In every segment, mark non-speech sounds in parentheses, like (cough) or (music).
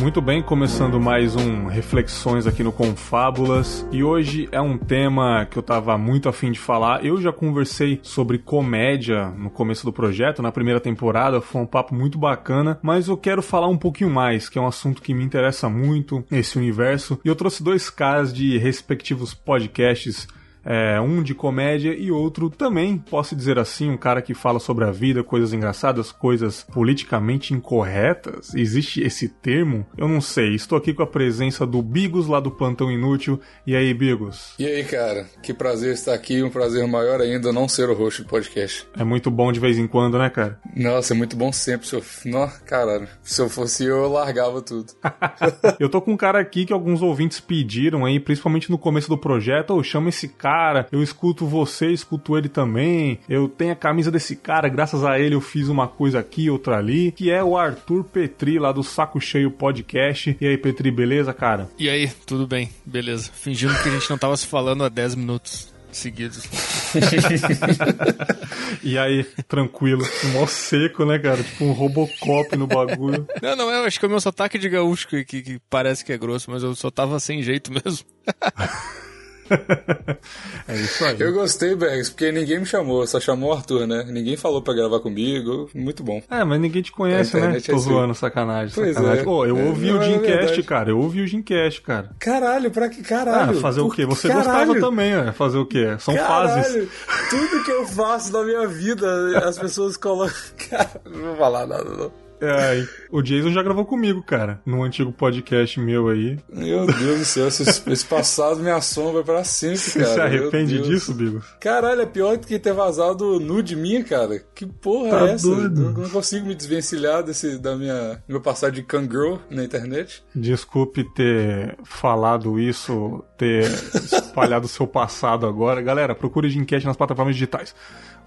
Muito bem, começando mais um Reflexões aqui no Confábulas. E hoje é um tema que eu tava muito afim de falar. Eu já conversei sobre comédia no começo do projeto, na primeira temporada, foi um papo muito bacana, mas eu quero falar um pouquinho mais, que é um assunto que me interessa muito, esse universo. E eu trouxe dois caras de respectivos podcasts é, um de comédia e outro também, posso dizer assim, um cara que fala sobre a vida, coisas engraçadas, coisas politicamente incorretas. Existe esse termo? Eu não sei. Estou aqui com a presença do Bigos lá do Plantão Inútil. E aí, Bigos? E aí, cara? Que prazer estar aqui. Um prazer maior ainda não ser o host do podcast. É muito bom de vez em quando, né, cara? Nossa, é muito bom sempre. Se eu... Nossa, caralho. Se eu fosse eu, eu largava tudo. (laughs) eu tô com um cara aqui que alguns ouvintes pediram aí, principalmente no começo do projeto. Oh, chama esse cara cara, eu escuto você, escuto ele também, eu tenho a camisa desse cara, graças a ele eu fiz uma coisa aqui, outra ali, que é o Arthur Petri, lá do Saco Cheio Podcast. E aí, Petri, beleza, cara? E aí, tudo bem, beleza. Fingindo que a gente não tava se falando há 10 minutos seguidos. (laughs) e aí, tranquilo, mó seco, né, cara? Tipo um Robocop no bagulho. Não, não, eu acho que é o meu sotaque de gaúcho que, que, que parece que é grosso, mas eu só tava sem jeito mesmo. (laughs) (laughs) é isso aí. Eu gostei, Bergs, porque ninguém me chamou, só chamou o Arthur, né? Ninguém falou pra gravar comigo. Muito bom. É, mas ninguém te conhece, né? É Tô assim. zoando, sacanagem. Pois sacanagem. É. Pô, eu é, ouvi o Gymcast, é cara. Eu ouvi o Gymcast, cara. Caralho, pra que caralho? Ah, fazer o quê? Você caralho. gostava também, né? Fazer o quê? São caralho. fases. Tudo que eu faço na minha vida, as pessoas colocam. (laughs) Cara, não vou falar nada, não. É, o Jason já gravou comigo, cara, no antigo podcast meu aí. Meu Deus do céu, esse, esse passado me assombra pra sempre, cara. Você se arrepende disso, Bigo? Caralho, é pior do que ter vazado nude minha, cara. Que porra tá é essa? Doido. Eu não consigo me desvencilhar desse, da minha, meu passado de cangirl na internet. Desculpe ter falado isso, ter espalhado o seu passado agora. Galera, procure de enquete nas plataformas digitais.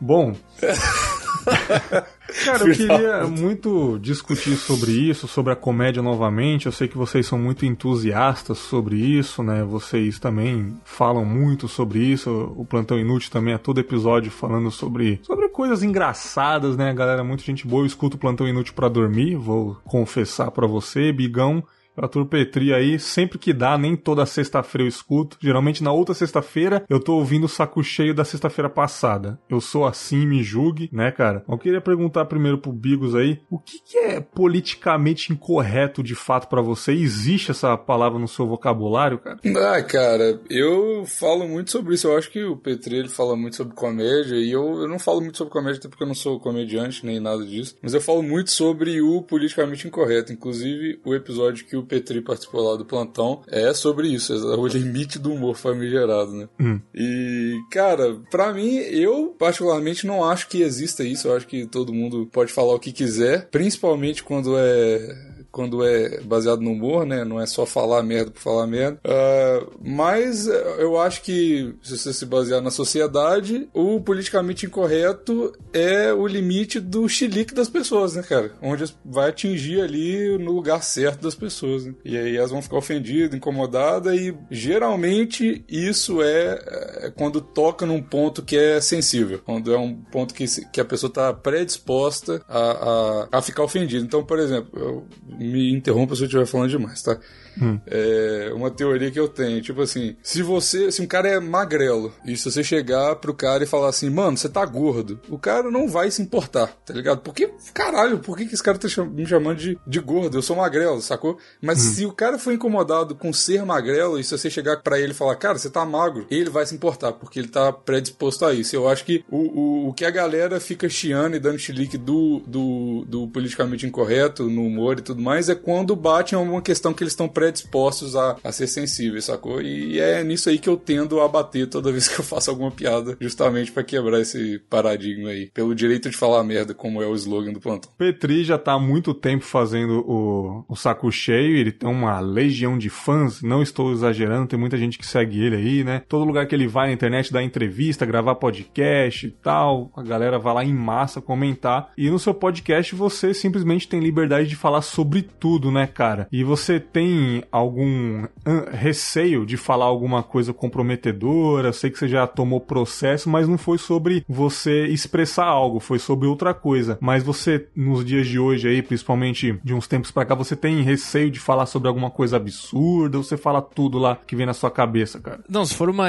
Bom. (laughs) Cara, eu queria muito discutir sobre isso, sobre a comédia novamente. Eu sei que vocês são muito entusiastas sobre isso, né? Vocês também falam muito sobre isso. O Plantão Inútil também é todo episódio falando sobre, sobre coisas engraçadas, né? Galera, muita gente boa. Eu escuto o Plantão Inútil para dormir, vou confessar para você, Bigão. Arthur Petri aí, sempre que dá, nem toda sexta-feira eu escuto. Geralmente na outra sexta-feira eu tô ouvindo o saco cheio da sexta-feira passada. Eu sou assim, me julgue, né, cara? Eu queria perguntar primeiro pro Bigos aí, o que, que é politicamente incorreto de fato para você? Existe essa palavra no seu vocabulário, cara? Ah, cara, eu falo muito sobre isso. Eu acho que o Petri ele fala muito sobre comédia e eu, eu não falo muito sobre comédia até porque eu não sou comediante nem nada disso. Mas eu falo muito sobre o politicamente incorreto. Inclusive, o episódio que o o Petri participou lá do plantão, é sobre isso, é o limite do humor famigerado, né? Hum. E, cara, para mim, eu particularmente não acho que exista isso, eu acho que todo mundo pode falar o que quiser, principalmente quando é quando é baseado no humor, né? Não é só falar merda por falar merda. Uh, mas eu acho que, se você se basear na sociedade, o politicamente incorreto é o limite do chilique das pessoas, né, cara? Onde vai atingir ali no lugar certo das pessoas. Né? E aí elas vão ficar ofendidas, incomodadas, e geralmente isso é, é quando toca num ponto que é sensível, quando é um ponto que, que a pessoa está predisposta a, a, a ficar ofendida. Então, por exemplo, eu me interrompa se eu estiver falando demais, tá? Hum. É uma teoria que eu tenho, tipo assim, se você, se um cara é magrelo e se você chegar pro cara e falar assim, mano, você tá gordo, o cara não vai se importar, tá ligado? Porque, caralho, por que, que esse cara tá me chamando de, de gordo? Eu sou magrelo, sacou? Mas hum. se o cara for incomodado com ser magrelo e se você chegar para ele e falar, cara, você tá magro, ele vai se importar, porque ele tá predisposto a isso. Eu acho que o, o, o que a galera fica chiando e dando chilique do, do, do politicamente incorreto no humor e tudo mais mas é quando bate em alguma questão que eles estão predispostos a, a ser sensíveis, sacou? E é nisso aí que eu tendo a bater toda (laughs) vez que eu faço alguma piada, justamente para quebrar esse paradigma aí, pelo direito de falar merda, como é o slogan do plantão. Petri já tá há muito tempo fazendo o, o saco cheio, ele tem uma legião de fãs, não estou exagerando, tem muita gente que segue ele aí, né? Todo lugar que ele vai na internet dar entrevista, gravar podcast e tal, a galera vai lá em massa comentar. E no seu podcast você simplesmente tem liberdade de falar sobre tudo, né, cara? E você tem algum receio de falar alguma coisa comprometedora? Sei que você já tomou processo, mas não foi sobre você expressar algo, foi sobre outra coisa. Mas você, nos dias de hoje aí, principalmente de uns tempos pra cá, você tem receio de falar sobre alguma coisa absurda ou você fala tudo lá que vem na sua cabeça, cara? Não, se for uma,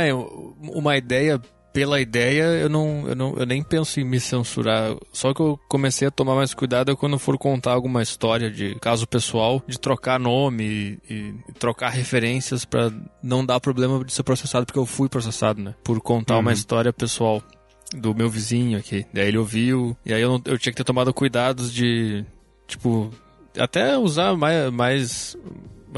uma ideia pela ideia, eu não, eu não eu nem penso em me censurar. Só que eu comecei a tomar mais cuidado quando for contar alguma história de caso pessoal, de trocar nome e, e trocar referências para não dar problema de ser processado, porque eu fui processado, né? Por contar uhum. uma história pessoal do meu vizinho aqui. Daí ele ouviu, e aí eu, eu tinha que ter tomado cuidados de, tipo, até usar mais, mais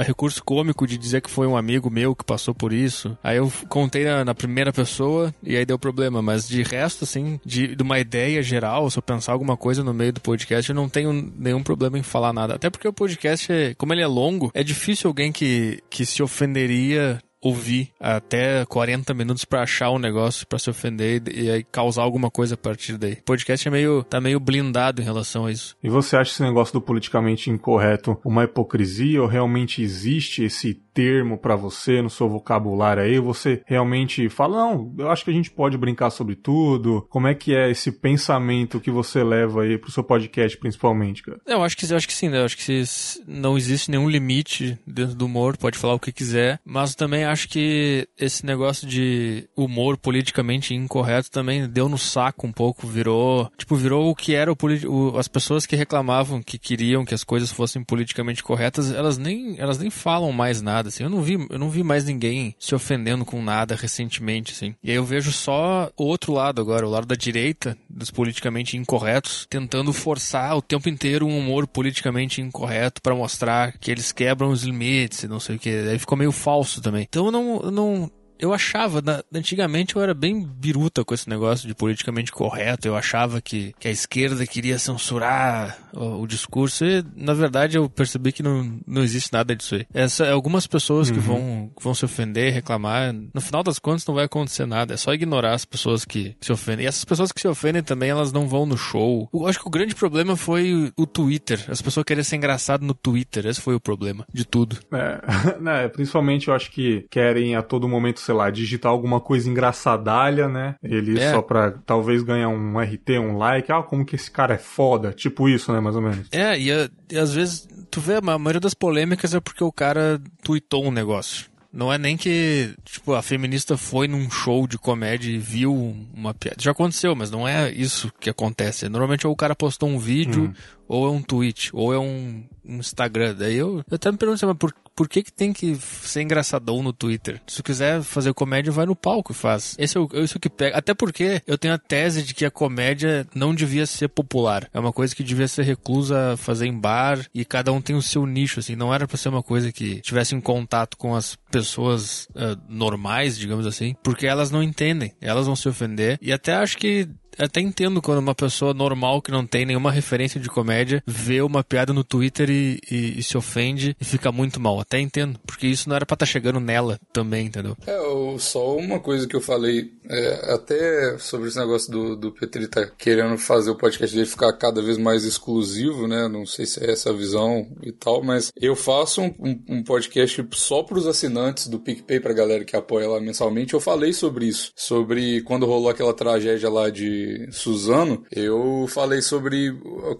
recurso cômico de dizer que foi um amigo meu que passou por isso. Aí eu contei na, na primeira pessoa e aí deu problema. Mas de resto, assim, de, de, uma ideia geral, se eu pensar alguma coisa no meio do podcast, eu não tenho nenhum problema em falar nada. Até porque o podcast, como ele é longo, é difícil alguém que, que se ofenderia ouvir até 40 minutos para achar um negócio para se ofender e, aí causar alguma coisa a partir daí. O podcast é meio tá meio blindado em relação a isso. E você acha esse negócio do politicamente incorreto uma hipocrisia ou realmente existe esse termo para você no seu vocabulário aí? Você realmente fala, não, eu acho que a gente pode brincar sobre tudo. Como é que é esse pensamento que você leva aí pro seu podcast, principalmente, cara? Eu acho que, eu acho que sim, né? Eu acho que não existe nenhum limite dentro do humor, pode falar o que quiser, mas também acho que esse negócio de humor politicamente incorreto também deu no saco um pouco, virou, tipo, virou o que era o, o as pessoas que reclamavam que queriam que as coisas fossem politicamente corretas, elas nem, elas nem falam mais nada nada, assim. Eu não vi, eu não vi mais ninguém se ofendendo com nada recentemente, assim. E aí eu vejo só o outro lado agora, o lado da direita, dos politicamente incorretos, tentando forçar o tempo inteiro um humor politicamente incorreto para mostrar que eles quebram os limites e não sei o que. Aí ficou meio falso também. Então eu não, eu não, eu achava, na, antigamente eu era bem biruta com esse negócio de politicamente correto, eu achava que, que a esquerda queria censurar o, o, discurso e, na verdade, eu percebi que não, não existe nada disso aí. Essa, algumas pessoas uhum. que, vão, que vão se ofender, reclamar, no final das contas não vai acontecer nada, é só ignorar as pessoas que, se ofendem. E essas pessoas que se ofendem também, elas não vão no show. Eu acho que o grande problema foi o Twitter, as pessoas querem ser engraçado no Twitter, esse foi o problema de tudo. É, (laughs) né, principalmente eu acho que querem a todo momento sei lá, digitar alguma coisa engraçadalha, né? Ele é. só pra talvez ganhar um RT, um like. Ah, como que esse cara é foda. Tipo isso, né? Mais ou menos. É, e, e às vezes, tu vê, a maioria das polêmicas é porque o cara tweetou um negócio. Não é nem que, tipo, a feminista foi num show de comédia e viu uma piada. Já aconteceu, mas não é isso que acontece. Normalmente ou o cara postou um vídeo, hum. Ou é um tweet, ou é um, um Instagram. Daí eu, eu até me pergunto, assim, mas por, por que, que tem que ser engraçadão no Twitter? Se quiser fazer comédia, vai no palco e faz. Esse é o, isso que pega. Até porque eu tenho a tese de que a comédia não devia ser popular. É uma coisa que devia ser reclusa fazer em bar e cada um tem o seu nicho, assim. Não era pra ser uma coisa que tivesse em contato com as pessoas uh, normais, digamos assim, porque elas não entendem. Elas vão se ofender. E até acho que até entendo quando uma pessoa normal que não tem nenhuma referência de comédia vê uma piada no Twitter e, e, e se ofende e fica muito mal. Até entendo, porque isso não era pra estar tá chegando nela também, entendeu? É, só uma coisa que eu falei, é, até sobre esse negócio do, do Petri tá querendo fazer o podcast dele ficar cada vez mais exclusivo, né? Não sei se é essa a visão e tal, mas eu faço um, um, um podcast só pros assinantes do PicPay, pra galera que apoia lá mensalmente. Eu falei sobre isso, sobre quando rolou aquela tragédia lá de Suzano, eu falei sobre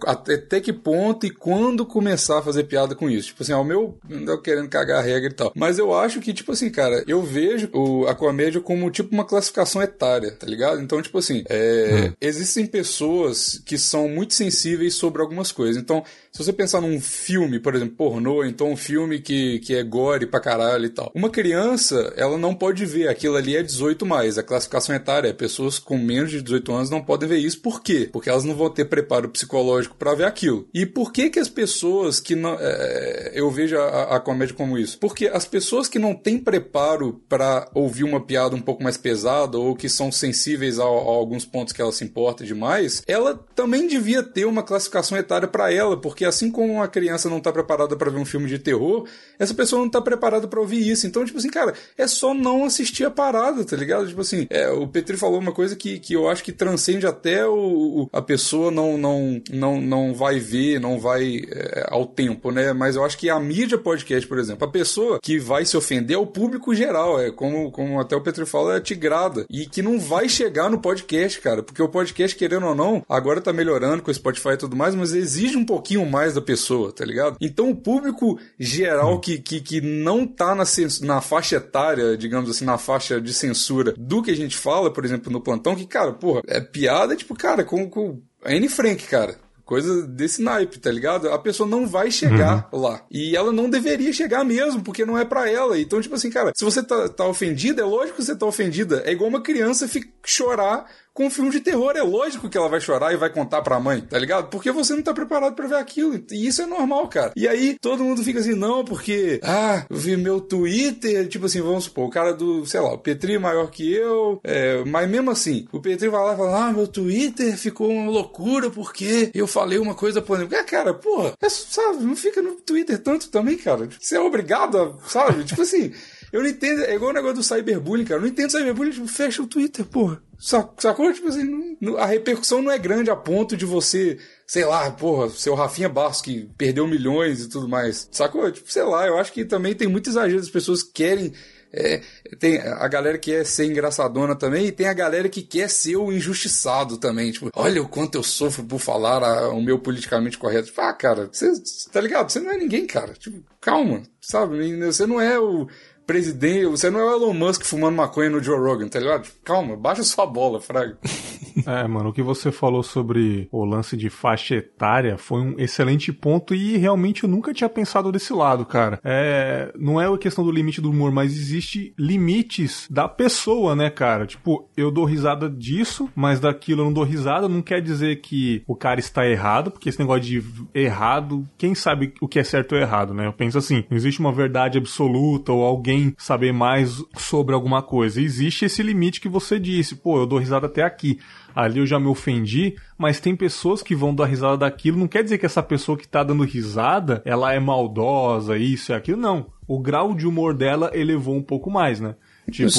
até que ponto e quando começar a fazer piada com isso. Tipo assim, ao meu, não querendo cagar a regra e tal. Mas eu acho que, tipo assim, cara, eu vejo o, a comédia como tipo uma classificação etária, tá ligado? Então, tipo assim, é, hum. existem pessoas que são muito sensíveis sobre algumas coisas. Então, se você pensar num filme, por exemplo, pornô, então um filme que, que é gore pra caralho e tal. Uma criança, ela não pode ver, aquilo ali é 18 mais, a classificação etária é pessoas com menos de 18 anos não podem ver isso. Por quê? Porque elas não vão ter preparo psicológico para ver aquilo. E por que que as pessoas que não... É, eu vejo a, a comédia como isso? Porque as pessoas que não têm preparo para ouvir uma piada um pouco mais pesada ou que são sensíveis a, a alguns pontos que ela se importa demais, ela também devia ter uma classificação etária para ela, porque assim como a criança não tá preparada para ver um filme de terror, essa pessoa não tá preparada para ouvir isso. Então, tipo assim, cara, é só não assistir a parada, tá ligado? Tipo assim, é, o Petri falou uma coisa que, que eu acho que transcende até o, o a pessoa não, não, não, não vai ver, não vai é, ao tempo, né? Mas eu acho que a mídia podcast, por exemplo, a pessoa que vai se ofender é o público geral, é como, como até o Petri fala, é tigrada. E que não vai chegar no podcast, cara, porque o podcast, querendo ou não, agora tá melhorando com o Spotify e tudo mais, mas exige um pouquinho mais da pessoa, tá ligado? Então o público geral que, que, que não tá na, na faixa etária, digamos assim, na faixa de censura do que a gente fala, por exemplo, no plantão, que, cara, porra, é piada, tipo, cara, com, com Anne Frank, cara coisa desse naipe, tá ligado? A pessoa não vai chegar uhum. lá. E ela não deveria chegar mesmo, porque não é para ela. Então, tipo assim, cara, se você tá, tá ofendida, é lógico que você tá ofendida. É igual uma criança chorar com um filme de terror, é lógico que ela vai chorar e vai contar pra mãe, tá ligado? Porque você não tá preparado para ver aquilo. E isso é normal, cara. E aí todo mundo fica assim, não, porque, ah, eu vi meu Twitter, tipo assim, vamos supor, o cara do, sei lá, o Petri é maior que eu, é, mas mesmo assim, o Petri vai lá e fala, ah, meu Twitter ficou uma loucura porque eu falei uma coisa polêmica. Ah, cara, porra, é, sabe, não fica no Twitter tanto também, cara. Você é obrigado a, sabe? tipo assim. Eu não entendo, é igual o negócio do cyberbullying, cara. Eu não entendo cyberbullying, tipo, fecha o Twitter, porra. Sacou? Tipo assim, não, a repercussão não é grande a ponto de você, sei lá, porra, seu Rafinha Bastos que perdeu milhões e tudo mais. Sacou? Tipo, sei lá, eu acho que também tem muito exagero, as pessoas querem. É, tem a galera que quer ser engraçadona também e tem a galera que quer ser o injustiçado também. Tipo, olha o quanto eu sofro por falar a, o meu politicamente correto. Tipo, ah, cara, você tá ligado? Você não é ninguém, cara. Tipo, calma, sabe? Você não é o presidente. Você não é o Elon Musk fumando maconha no Joe Rogan, tá ligado? Calma, baixa sua bola, Fraga. (laughs) É, mano, o que você falou sobre o lance de faixa etária foi um excelente ponto e realmente eu nunca tinha pensado desse lado, cara. É, não é a questão do limite do humor, mas existe limites da pessoa, né, cara? Tipo, eu dou risada disso, mas daquilo eu não dou risada, não quer dizer que o cara está errado, porque esse negócio de errado, quem sabe o que é certo ou errado, né? Eu penso assim, não existe uma verdade absoluta ou alguém saber mais sobre alguma coisa. Existe esse limite que você disse, pô, eu dou risada até aqui ali eu já me ofendi, mas tem pessoas que vão dar risada daquilo, não quer dizer que essa pessoa que tá dando risada, ela é maldosa, isso e aquilo, não. O grau de humor dela elevou um pouco mais, né? Tipo,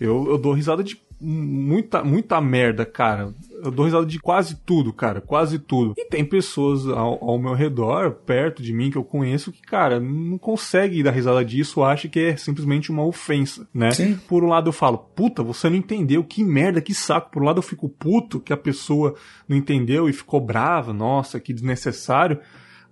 eu, eu dou risada de muita, muita merda, cara eu dou risada de quase tudo, cara, quase tudo. E tem pessoas ao, ao, meu redor, perto de mim, que eu conheço, que, cara, não consegue dar risada disso, acha que é simplesmente uma ofensa, né? Sim. Por um lado eu falo, puta, você não entendeu, que merda, que saco. Por um lado eu fico puto que a pessoa não entendeu e ficou brava, nossa, que desnecessário.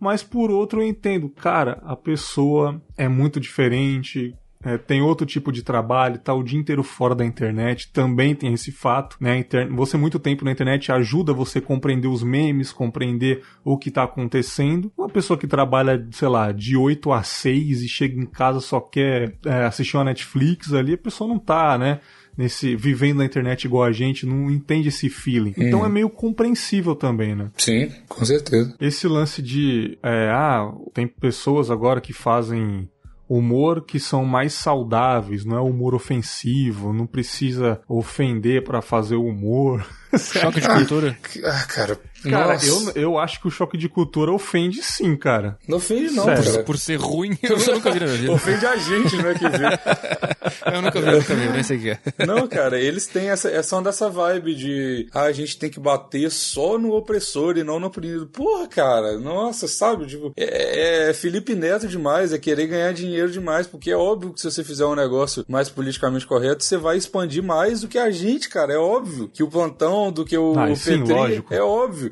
Mas por outro eu entendo, cara, a pessoa é muito diferente, é, tem outro tipo de trabalho, tá o dia inteiro fora da internet, também tem esse fato, né? Inter... Você muito tempo na internet ajuda você a compreender os memes, compreender o que tá acontecendo. Uma pessoa que trabalha, sei lá, de 8 a 6 e chega em casa só quer é, assistir uma Netflix ali, a pessoa não tá, né? Nesse, vivendo na internet igual a gente, não entende esse feeling. Então hum. é meio compreensível também, né? Sim, com certeza. Esse lance de, é, ah, tem pessoas agora que fazem humor que são mais saudáveis, não é humor ofensivo, não precisa ofender para fazer o humor. (laughs) Choque de cultura? Ah, cara, Cara, eu, eu acho que o choque de cultura ofende sim, cara. Não ofende não, Sério. Por, por ser ruim, (laughs) eu nunca vi na minha vida. Ofende a gente, né, quer dizer. (laughs) eu nunca vi, eu nunca vi, nem sei o que é. Não, cara, eles têm essa, é são dessa vibe de ah, a gente tem que bater só no opressor e não no oprimido. Porra, cara, nossa, sabe? Tipo, é, é Felipe Neto demais, é querer ganhar dinheiro demais, porque é óbvio que se você fizer um negócio mais politicamente correto, você vai expandir mais do que a gente, cara. É óbvio que o plantão, do que o, ah, o sim, Petri, lógico. é óbvio.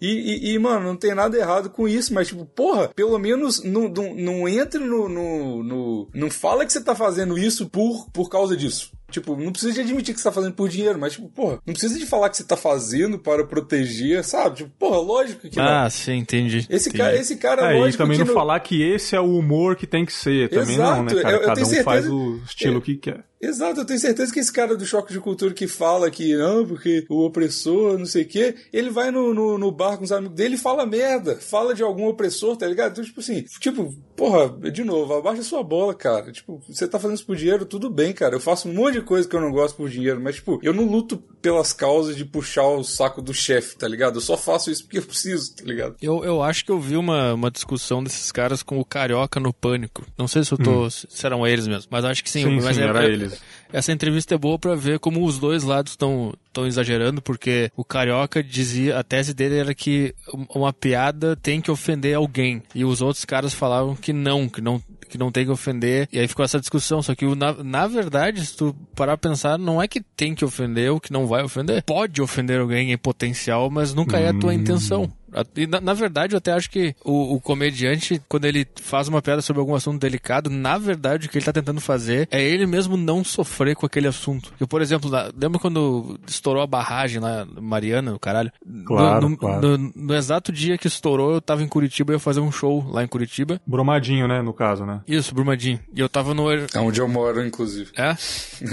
E, e, e, mano, não tem nada errado com isso, mas, tipo, porra, pelo menos não, não, não entre no, no, no. Não fala que você tá fazendo isso por, por causa disso. Tipo, não precisa de admitir que você tá fazendo por dinheiro, mas, tipo, porra, não precisa de falar que você tá fazendo para proteger, sabe? Tipo, porra, lógico que Ah, não. sim, entendi. Esse entendi. cara, esse cara, É, e lógico também que não falar que esse é o humor que tem que ser. Também não, né, Exato, cara? eu- eu Cada tenho um faz certeza- o estilo que quer. Exato, eu tenho certeza que esse cara do choque de cultura que fala que não, porque o opressor, não sei o quê, ele vai no, no, no bar com os amigos dele e fala merda, fala de algum opressor, tá ligado? Então, tipo assim, tipo, porra, de novo, abaixa sua bola, cara. Tipo, você tá fazendo isso por dinheiro, tudo bem, cara. Eu faço um monte de coisa que eu não gosto por dinheiro, mas, tipo, eu não luto pelas causas de puxar o saco do chefe, tá ligado? Eu só faço isso porque eu preciso, tá ligado? Eu, eu acho que eu vi uma, uma discussão desses caras com o Carioca no Pânico. Não sei se eu tô. Se eram eles mesmo, mas acho que sim. Sim, mas sim, é- era é- eles. Essa entrevista é boa pra ver como os dois lados estão estão exagerando, porque o Carioca dizia, a tese dele era que um- uma piada tem que ofender alguém, e os outros caras falavam que não, que não que não tem que ofender, e aí ficou essa discussão, só que na, na verdade, se tu parar a pensar, não é que tem que ofender ou que não vai ofender, pode ofender alguém em potencial, mas nunca é a tua intenção. E na, na verdade, eu até acho que o, o comediante, quando ele faz uma piada sobre algum assunto delicado, na verdade, o que ele tá tentando fazer é ele mesmo não sofrer com aquele assunto. Eu, por exemplo, na- lembra quando estourou a barragem lá, Mariana, o caralho? Claro, no, no- claro. no- no exato dia que estourou, eu tava em Curitiba, eu ia fazer um show lá em Curitiba. Bromadinho, né, no caso, né? Isso, Brumadinho. E eu tava no... É onde eu moro, inclusive. É?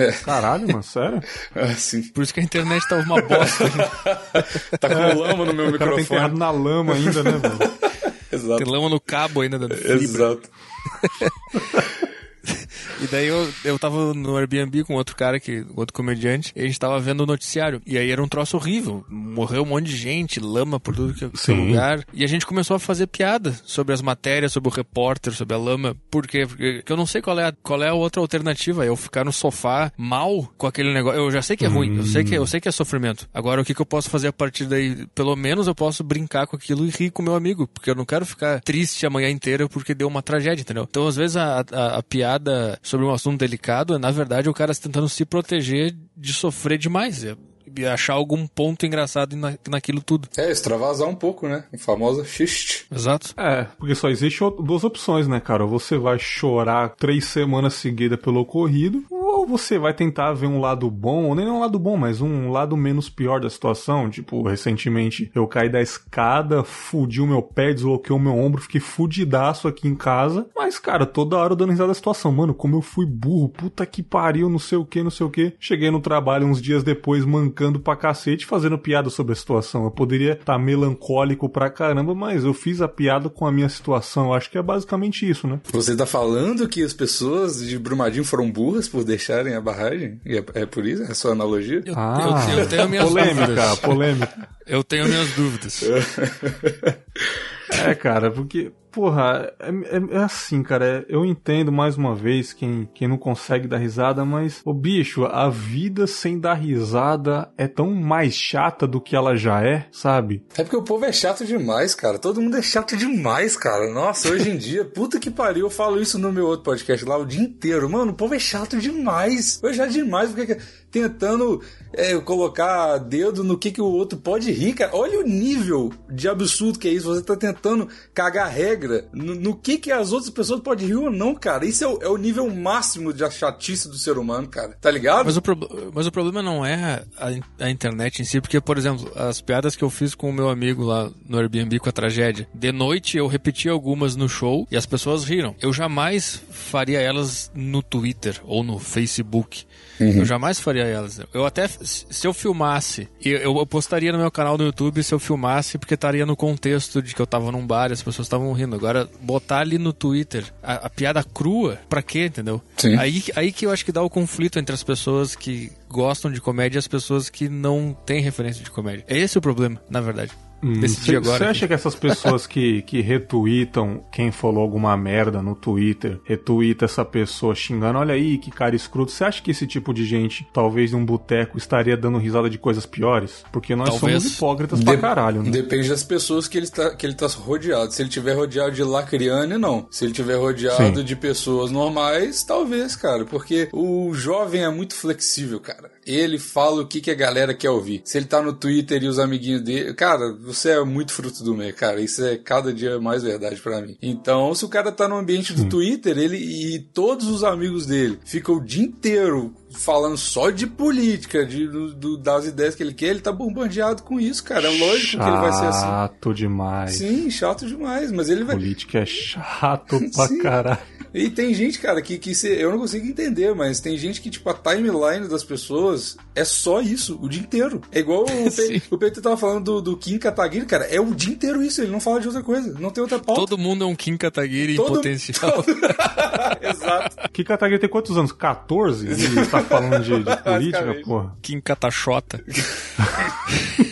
É, Caralho, mano, sério? (laughs) assim. Por isso que a internet tava uma bosta. (laughs) Tá com lama no meu cara tá enterrado microfone. na lama ainda, né, mano? (laughs) Tem Exato. lama no cabo ainda da fibra. Exato. (laughs) (laughs) E daí eu, eu tava no Airbnb com outro cara, que, outro comediante, e a gente tava vendo o noticiário. E aí era um troço horrível. Morreu um monte de gente, lama por tudo que, é lugar. E a gente começou a fazer piada sobre as matérias, sobre o repórter, sobre a lama. Por quê? Porque eu não sei qual é, a, qual é a outra alternativa. Eu ficar no sofá mal com aquele negócio. Eu já sei que é ruim, eu sei que, eu sei que é sofrimento. Agora, o que, que eu posso fazer a partir daí? Pelo menos eu posso brincar com aquilo e rir com meu amigo. Porque eu não quero ficar triste a manhã inteira porque deu uma tragédia, entendeu? Então, às vezes, a, a, a piada sobre um assunto delicado é, na verdade, o cara tentando se proteger de sofrer demais. É, e achar algum ponto engraçado na, naquilo tudo. É, extravasar um pouco, né? A famosa xiste. Exato. É, porque só existe duas opções, né, cara? Ou você vai chorar três semanas seguidas pelo ocorrido, ou você vai tentar ver um lado bom, ou nem um lado bom, mas um lado menos pior da situação. Tipo, recentemente eu caí da escada, fudi o meu pé, desloquei o meu ombro, fiquei fudidaço aqui em casa. Mas, cara, toda hora eu dando risada da situação. Mano, como eu fui burro, puta que pariu, não sei o que, não sei o que. Cheguei no trabalho uns dias depois, mancando pra cacete, fazendo piada sobre a situação. Eu poderia estar melancólico pra caramba, mas eu fiz a piada com a minha situação. Eu acho que é basicamente isso, né? Você tá falando que as pessoas de Brumadinho foram burras por deixarem a barragem? E é, é por isso? É a sua analogia? Eu, eu, eu tenho minhas polêmica, dúvidas. polêmica. Eu tenho minhas dúvidas. (laughs) É, cara, porque, porra, é, é- é assim, cara. é- eu entendo mais uma vez quem, quem não consegue dar risada, mas, ô bicho, a vida sem dar risada é tão mais chata do que ela já é, sabe? É porque o povo é chato demais, cara. Todo mundo é chato demais, cara. Nossa, hoje em dia, puta que pariu. Eu falo isso no meu outro podcast lá o dia inteiro. Mano, o povo é chato demais. É chato demais porque tentando é, colocar dedo no que, que o outro pode rir, cara. Olha o nível de absurdo que é isso. Você tá tentando cagar regra no, no que, que as outras pessoas podem rir ou não, cara. Isso é o, é o nível máximo de chatice do ser humano, cara. Tá ligado? Mas o, prob- mas o problema não é a, a internet em si, porque, por exemplo, as piadas que eu fiz com o meu amigo lá no Airbnb com a tragédia, de noite eu repeti algumas no show e as pessoas riram. Eu jamais faria elas no Twitter ou no Facebook. Eu jamais faria elas. Eu até, se eu filmasse, eu, eu postaria no meu canal no YouTube se eu filmasse, porque estaria no contexto de que eu tava num bar e as pessoas estavam rindo. Agora, botar ali no Twitter a, a piada crua, pra quê, entendeu? Sim. Aí, aí que eu acho que dá o conflito entre as pessoas que gostam de comédia e as pessoas que não têm referência de comédia. É esse o problema, na verdade. Decidi agora. Você acha que essas pessoas que, que retweetam quem falou alguma merda no Twitter, retweeta essa pessoa xingando, olha aí que cara escroto, você acha que esse tipo de gente, talvez num boteco, estaria dando risada de coisas piores? Porque nós Talvez. somos hipócritas pra De- caralho, né? Depende das pessoas que ele, tá, que ele tá rodeado. Se ele tiver rodeado de lacriane, não. Se ele tiver rodeado Sim. de pessoas normais, talvez, cara. Porque o jovem é muito flexível, cara. Ele fala o que, que a galera quer ouvir. Se ele tá no Twitter e os amiguinhos dele. Cara, você é muito fruto do meio, cara. Isso é cada dia mais verdade pra mim. Então, se o cara tá no ambiente do Twitter, ele e todos os amigos dele ficam o dia inteiro falando só de política, de, do, das ideias que ele quer, ele tá bombardeado com isso, cara. É lógico chato que ele vai ser assim. Chato demais. Sim, chato demais, mas ele vai. Política é chato (laughs) pra caralho. E tem gente, cara, que, que se, eu não consigo entender, mas tem gente que, tipo, a timeline das pessoas é só isso, o dia inteiro. É igual o, (laughs) Pe, o Pedro tava falando do, do Kim Kataguiri, cara, é o dia inteiro isso, ele não fala de outra coisa, não tem outra pauta. Todo mundo é um Kim Kataguiri todo, em potencial. (laughs) Todo... Exato. Kim Kataguiri tem quantos anos? 14? Ele tá falando de, de (laughs) política, porra. Kim Katachota. (laughs)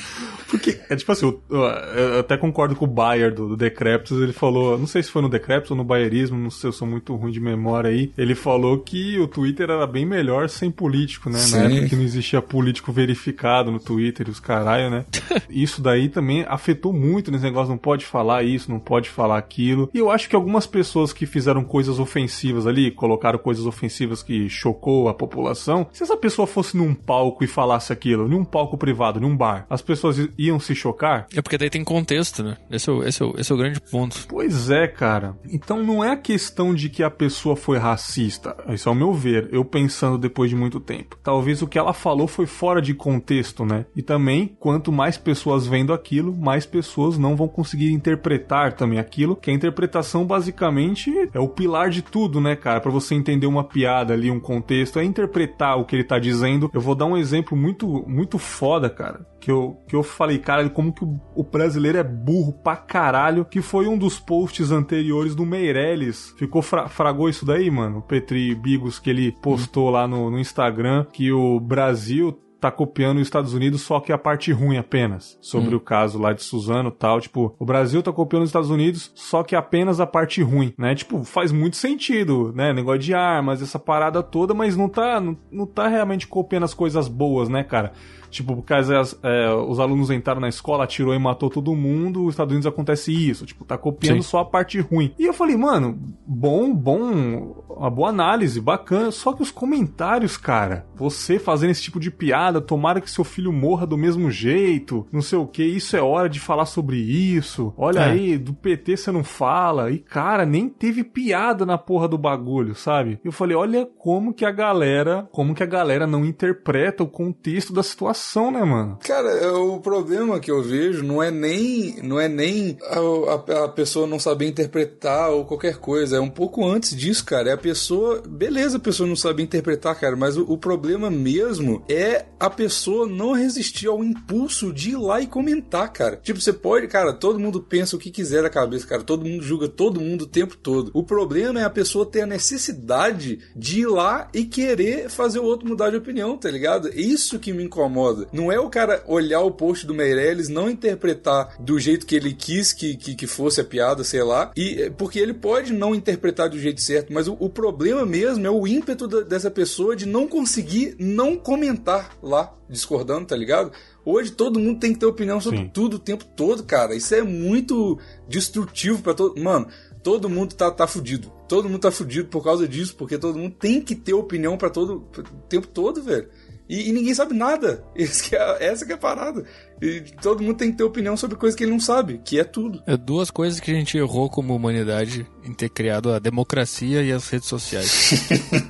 É tipo assim, eu, eu, até concordo com o Bayer do, do Decreptus, ele falou, não sei se foi no Decreptus ou no Bayerismo, não sei, eu sou muito ruim de memória aí, ele falou que o Twitter era bem melhor sem político, né? Sim. Na época que não existia político verificado no Twitter e os caralho, né? (laughs) isso daí também afetou muito nesse negócio, não pode falar isso, não pode falar aquilo. E eu acho que algumas pessoas que fizeram coisas ofensivas ali, colocaram coisas ofensivas que chocou a população, se essa pessoa fosse num palco e falasse aquilo, num palco privado, num bar, as pessoas iam se chocar? É porque daí tem contexto, né? Esse é o, esse é o, esse é o grande ponto. Pois é, cara. Então não é a questão de que a pessoa foi racista. Isso é o meu ver, eu pensando depois de muito tempo. Talvez o que ela falou foi fora de contexto, né? E também, quanto mais pessoas vendo aquilo, mais pessoas não vão conseguir interpretar também aquilo, que a interpretação basicamente é o pilar de tudo, né, cara? Para você entender uma piada ali, um contexto, é interpretar o que ele tá dizendo. Eu vou dar um exemplo muito, muito foda, cara que eu, que eu falei, cara, como que o, o, brasileiro é burro pra caralho, que foi um dos posts anteriores do Meirelles. Ficou, fra, fragou isso daí, mano? O Petri Bigos, que ele postou lá no, no Instagram, que o Brasil tá copiando os Estados Unidos, só que a parte ruim apenas. Sobre hum. o caso lá de Suzano tal. Tipo, o Brasil tá copiando os Estados Unidos, só que apenas a parte ruim, né? Tipo, faz muito sentido, né? Negócio de armas, essa parada toda, mas não tá, não, não tá realmente copiando as coisas boas, né, cara? Tipo, porque é, os alunos entraram na escola, atirou e matou todo mundo, os Estados Unidos acontece isso. Tipo, tá copiando Sim. só a parte ruim. E eu falei, mano, bom, bom, uma boa análise, bacana. Só que os comentários, cara, você fazendo esse tipo de piada, tomara que seu filho morra do mesmo jeito, não sei o que, isso é hora de falar sobre isso. Olha é. aí, do PT você não fala. E, cara, nem teve piada na porra do bagulho, sabe? Eu falei, olha como que a galera, como que a galera não interpreta o contexto da situação situação, né, mano? Cara, é, o problema que eu vejo não é nem, não é nem a, a, a, pessoa não saber interpretar ou qualquer coisa. É um pouco antes disso, cara. É a pessoa. Beleza, a pessoa não sabe interpretar, cara, mas o, o problema mesmo é a pessoa não resistir ao impulso de ir lá e comentar, cara. Tipo, você pode, cara, todo mundo pensa o que quiser da cabeça, cara. Todo mundo julga todo mundo o tempo todo. O problema é a pessoa ter a necessidade de ir lá e querer fazer o outro mudar de opinião, tá ligado? Isso que me incomoda incomoda. Não é o cara olhar o post do Meirelles, não interpretar do jeito que ele quis que, que, que fosse a piada, sei lá, e porque ele pode não interpretar do jeito certo, mas o, o problema mesmo é o ímpeto da, dessa pessoa de não conseguir não comentar lá, discordando, tá ligado? Hoje todo mundo tem que ter opinião sobre Sim. tudo o tempo todo, cara. Isso é muito destrutivo para todo. Mano, todo mundo tá, tá fudido. Todo mundo tá fudido por causa disso, porque todo mundo tem que ter opinião para todo o tempo todo, velho. E, e ninguém sabe nada. (laughs) Que é, essa que é a parada. E todo mundo tem que ter opinião sobre coisas que ele não sabe, que é tudo. É duas coisas que a gente errou como humanidade em ter criado a democracia e as redes sociais.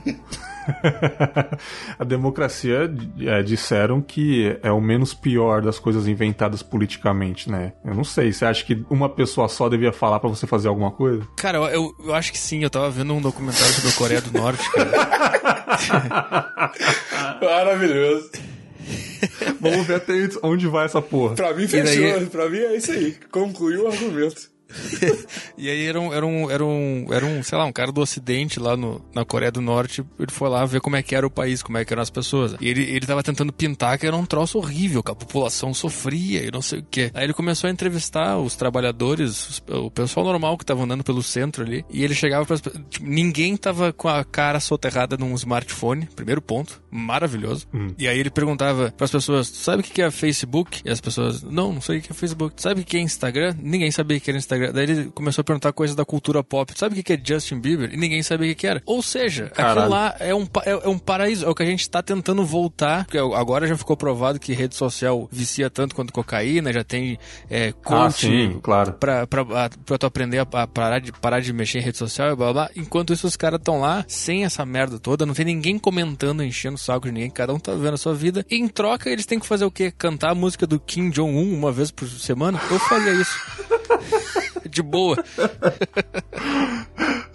(laughs) (laughs) a democracia é, disseram que é o menos pior das coisas inventadas politicamente, né? Eu não sei. Você acha que uma pessoa só devia falar para você fazer alguma coisa? Cara, eu, eu acho que sim. Eu tava vendo um documentário sobre a Coreia do Norte, cara. (laughs) Maravilhoso. Vamos ver até onde vai essa porra. Pra mim fechou, daí... pra mim é isso aí. Concluiu o argumento. (laughs) e aí era um, era um, era um, era um, sei lá, um cara do ocidente lá no, na Coreia do Norte, ele foi lá ver como é que era o país, como é que eram as pessoas. E ele, ele tava tentando pintar que era um troço horrível, que a população sofria e não sei o que. Aí ele começou a entrevistar os trabalhadores, o pessoal normal que tava andando pelo centro ali, e ele chegava para tipo, ninguém tava com a cara soterrada num smartphone, primeiro ponto, maravilhoso. Hum. E aí ele perguntava para as pessoas, sabe o que é Facebook? E as pessoas, não, não sei o que é Facebook. Sabe o que é Instagram? Ninguém sabia o que era Instagram Instagram. Daí ele começou a perguntar coisas da cultura pop. Sabe o que é Justin Bieber? E ninguém sabia o que era. Ou seja, Caralho. aquilo lá é um, é, é, um paraíso. É o que a gente tá tentando voltar. Porque agora já ficou provado que rede social vicia tanto quanto cocaína, já tem é, coach ah, sim, claro. pra, pra, pra tu aprender a, a, parar, de, parar de mexer em rede social e blá blá. Enquanto isso, os caras estão lá sem essa merda toda, não tem ninguém comentando, enchendo o saco de ninguém, cada um tá vendo a sua vida. E em troca, eles têm que fazer o quê? Cantar a música do Kim Jong-un uma vez por semana? Eu faria isso. (laughs) de boa. (laughs)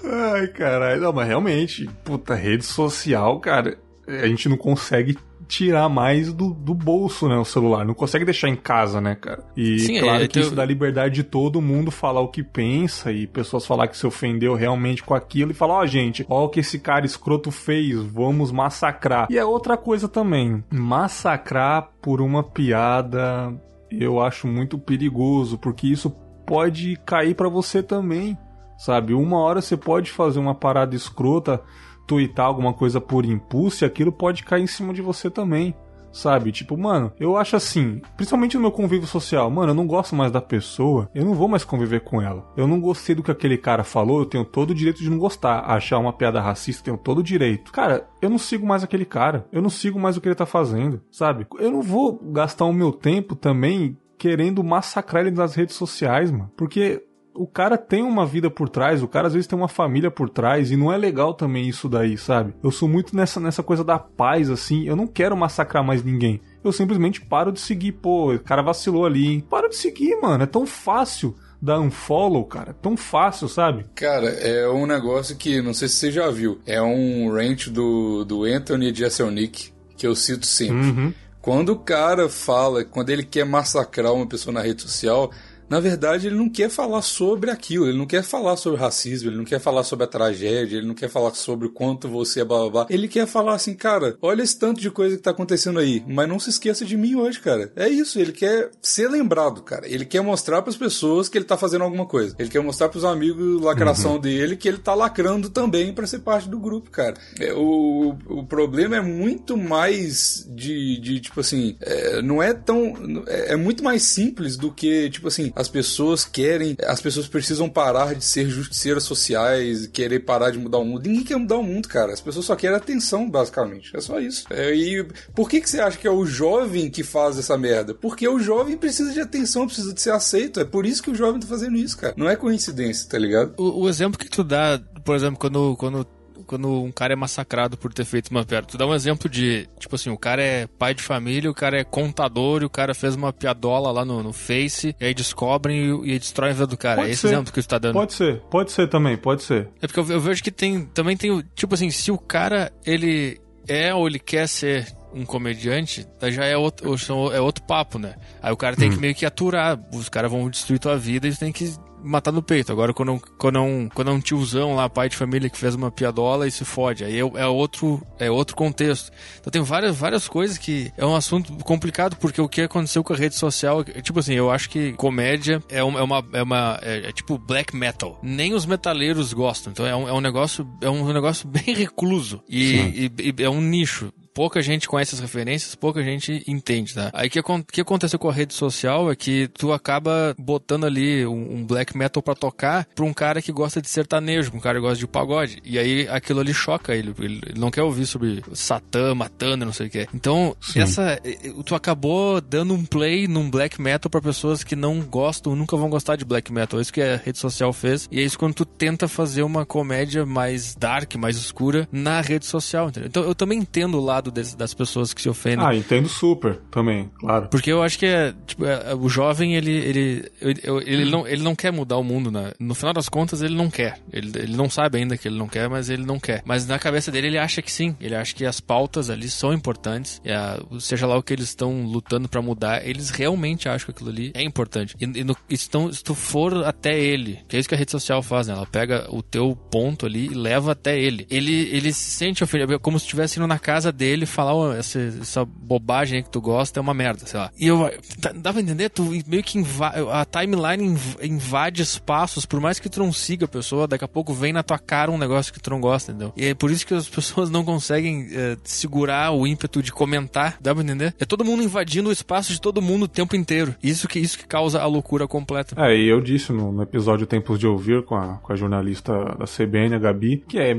Ai, caralho. Não, mas realmente, puta, rede social, cara, a gente não consegue tirar mais do, do bolso, né, o celular. Não consegue deixar em casa, né, cara? E Sim, claro é, que isso dá liberdade de todo mundo falar o que pensa e pessoas falar que se ofendeu realmente com aquilo e falar, ó, oh, gente, ó o que esse cara escroto fez, vamos massacrar. E é outra coisa também, massacrar por uma piada eu acho muito perigoso, porque isso pode cair para você também, sabe? Uma hora você pode fazer uma parada escrota, tuitar alguma coisa por impulso e aquilo pode cair em cima de você também. Sabe? Tipo, mano, eu acho assim, principalmente no meu convívio social, mano, eu não gosto mais da pessoa, eu não vou mais conviver com ela. Eu não gostei do que aquele cara falou, eu tenho todo o direito de não gostar. Achar uma piada racista, tenho todo o direito. Cara, eu não sigo mais aquele cara, eu não sigo mais o que ele tá fazendo, sabe? Eu não vou gastar o meu tempo também querendo massacrar ele nas redes sociais, mano. Porque o cara tem uma vida por trás, o cara às vezes tem uma família por trás e não é legal também isso daí, sabe? Eu sou muito nessa, nessa coisa da paz, assim, eu não quero massacrar mais ninguém. Eu simplesmente paro de seguir, pô, o cara vacilou ali, hein? Paro de seguir, mano, é tão fácil dar um follow, cara, tão fácil, sabe? Cara, é um negócio que, não sei se você já viu, é um rant do, do Anthony Jeselnik, que eu cito sempre. Uhum. Quando o cara fala, quando ele quer massacrar uma pessoa na rede social, na verdade, ele não quer falar sobre aquilo, ele não quer falar sobre racismo, ele não quer falar sobre a tragédia, ele não quer falar sobre o quanto você é blá, blá, Ele quer falar assim, cara, olha esse tanto de coisa que tá acontecendo aí, mas não se esqueça de mim hoje, cara. É isso, ele quer ser lembrado, cara. Ele quer mostrar para as pessoas que ele tá fazendo alguma coisa. Ele quer mostrar para os amigos lacração uhum. dele que ele tá lacrando também para ser parte do grupo, cara. É, o, o problema é muito mais de, de tipo assim, é, não é tão. É, é muito mais simples do que, tipo assim, as pessoas querem, as pessoas precisam parar de ser justiceiras sociais, querer parar de mudar o mundo. Ninguém quer mudar o mundo, cara. As pessoas só querem atenção, basicamente. É só isso. É, e por que, que você acha que é o jovem que faz essa merda? Porque o jovem precisa de atenção, precisa de ser aceito. É por isso que o jovem tá fazendo isso, cara. Não é coincidência, tá ligado? O, o exemplo que tu dá, por exemplo, quando, quando quando um cara é massacrado por ter feito uma piada. Tu dá um exemplo de, tipo assim, o cara é pai de família, o cara é contador e o cara fez uma piadola lá no, no Face, e aí descobrem e, e destroem a vida do cara. Pode é esse ser. exemplo que tu tá dando. Pode ser, pode ser também, pode ser. É porque eu, eu vejo que tem, também tem, tipo assim, se o cara, ele é ou ele quer ser um comediante, já é outro, é outro papo, né? Aí o cara tem hum. que meio que aturar, os caras vão destruir tua vida e tem que matar no peito. Agora, quando, quando, é um, quando é um tiozão lá, pai de família, que fez uma piadola e se fode, aí é, é, outro, é outro contexto. Então tem várias, várias coisas que é um assunto complicado, porque o que aconteceu com a rede social, tipo assim, eu acho que comédia é, uma, é, uma, é, uma, é, é tipo black metal. Nem os metaleiros gostam. Então é um, é um negócio, é um negócio (laughs) bem recluso. E, e, e é um nicho pouca gente conhece as referências, pouca gente entende, tá? Aí o que, que aconteceu com a rede social é que tu acaba botando ali um, um black metal para tocar pra um cara que gosta de sertanejo, um cara que gosta de pagode. E aí aquilo ali choca ele, ele não quer ouvir sobre Satã matando, não sei o que. Então, Sim. essa tu acabou dando um play num black metal para pessoas que não gostam, nunca vão gostar de black metal. É isso que a rede social fez. E é isso quando tu tenta fazer uma comédia mais dark, mais escura na rede social, entendeu? Então eu também entendo o lado lado das pessoas que se ofendem. Ah, entendo super também, claro. Porque eu acho que é, tipo, é, o jovem, ele, ele, ele, ele, não, ele não quer mudar o mundo, né? No final das contas, ele não quer. Ele, ele não sabe ainda que ele não quer, mas ele não quer. Mas na cabeça dele, ele acha que sim. Ele acha que as pautas ali são importantes. A, seja lá o que eles estão lutando para mudar, eles realmente acham que aquilo ali é importante. E, e, no, e se, se tu for até ele, que é isso que a rede social faz, né? Ela pega o teu ponto ali e leva até ele. Ele, ele se sente ofendido, como se estivesse indo na casa dele ele falar oh, essa, essa bobagem que tu gosta é uma merda, sei lá. E eu, dá pra entender? Tu meio que a timeline invade espaços, por mais que tu não siga a pessoa, daqui a pouco vem na tua cara um negócio que tu não gosta, entendeu? E é por isso que as (laughs) pessoas não conseguem é, segurar o ímpeto de comentar, dá pra entender? É todo mundo invadindo o espaço de todo mundo o tempo inteiro. Isso que, isso que causa a loucura completa. É, e eu disse no, no episódio Tempos de Ouvir com a, com a jornalista da CBN, a Gabi, que é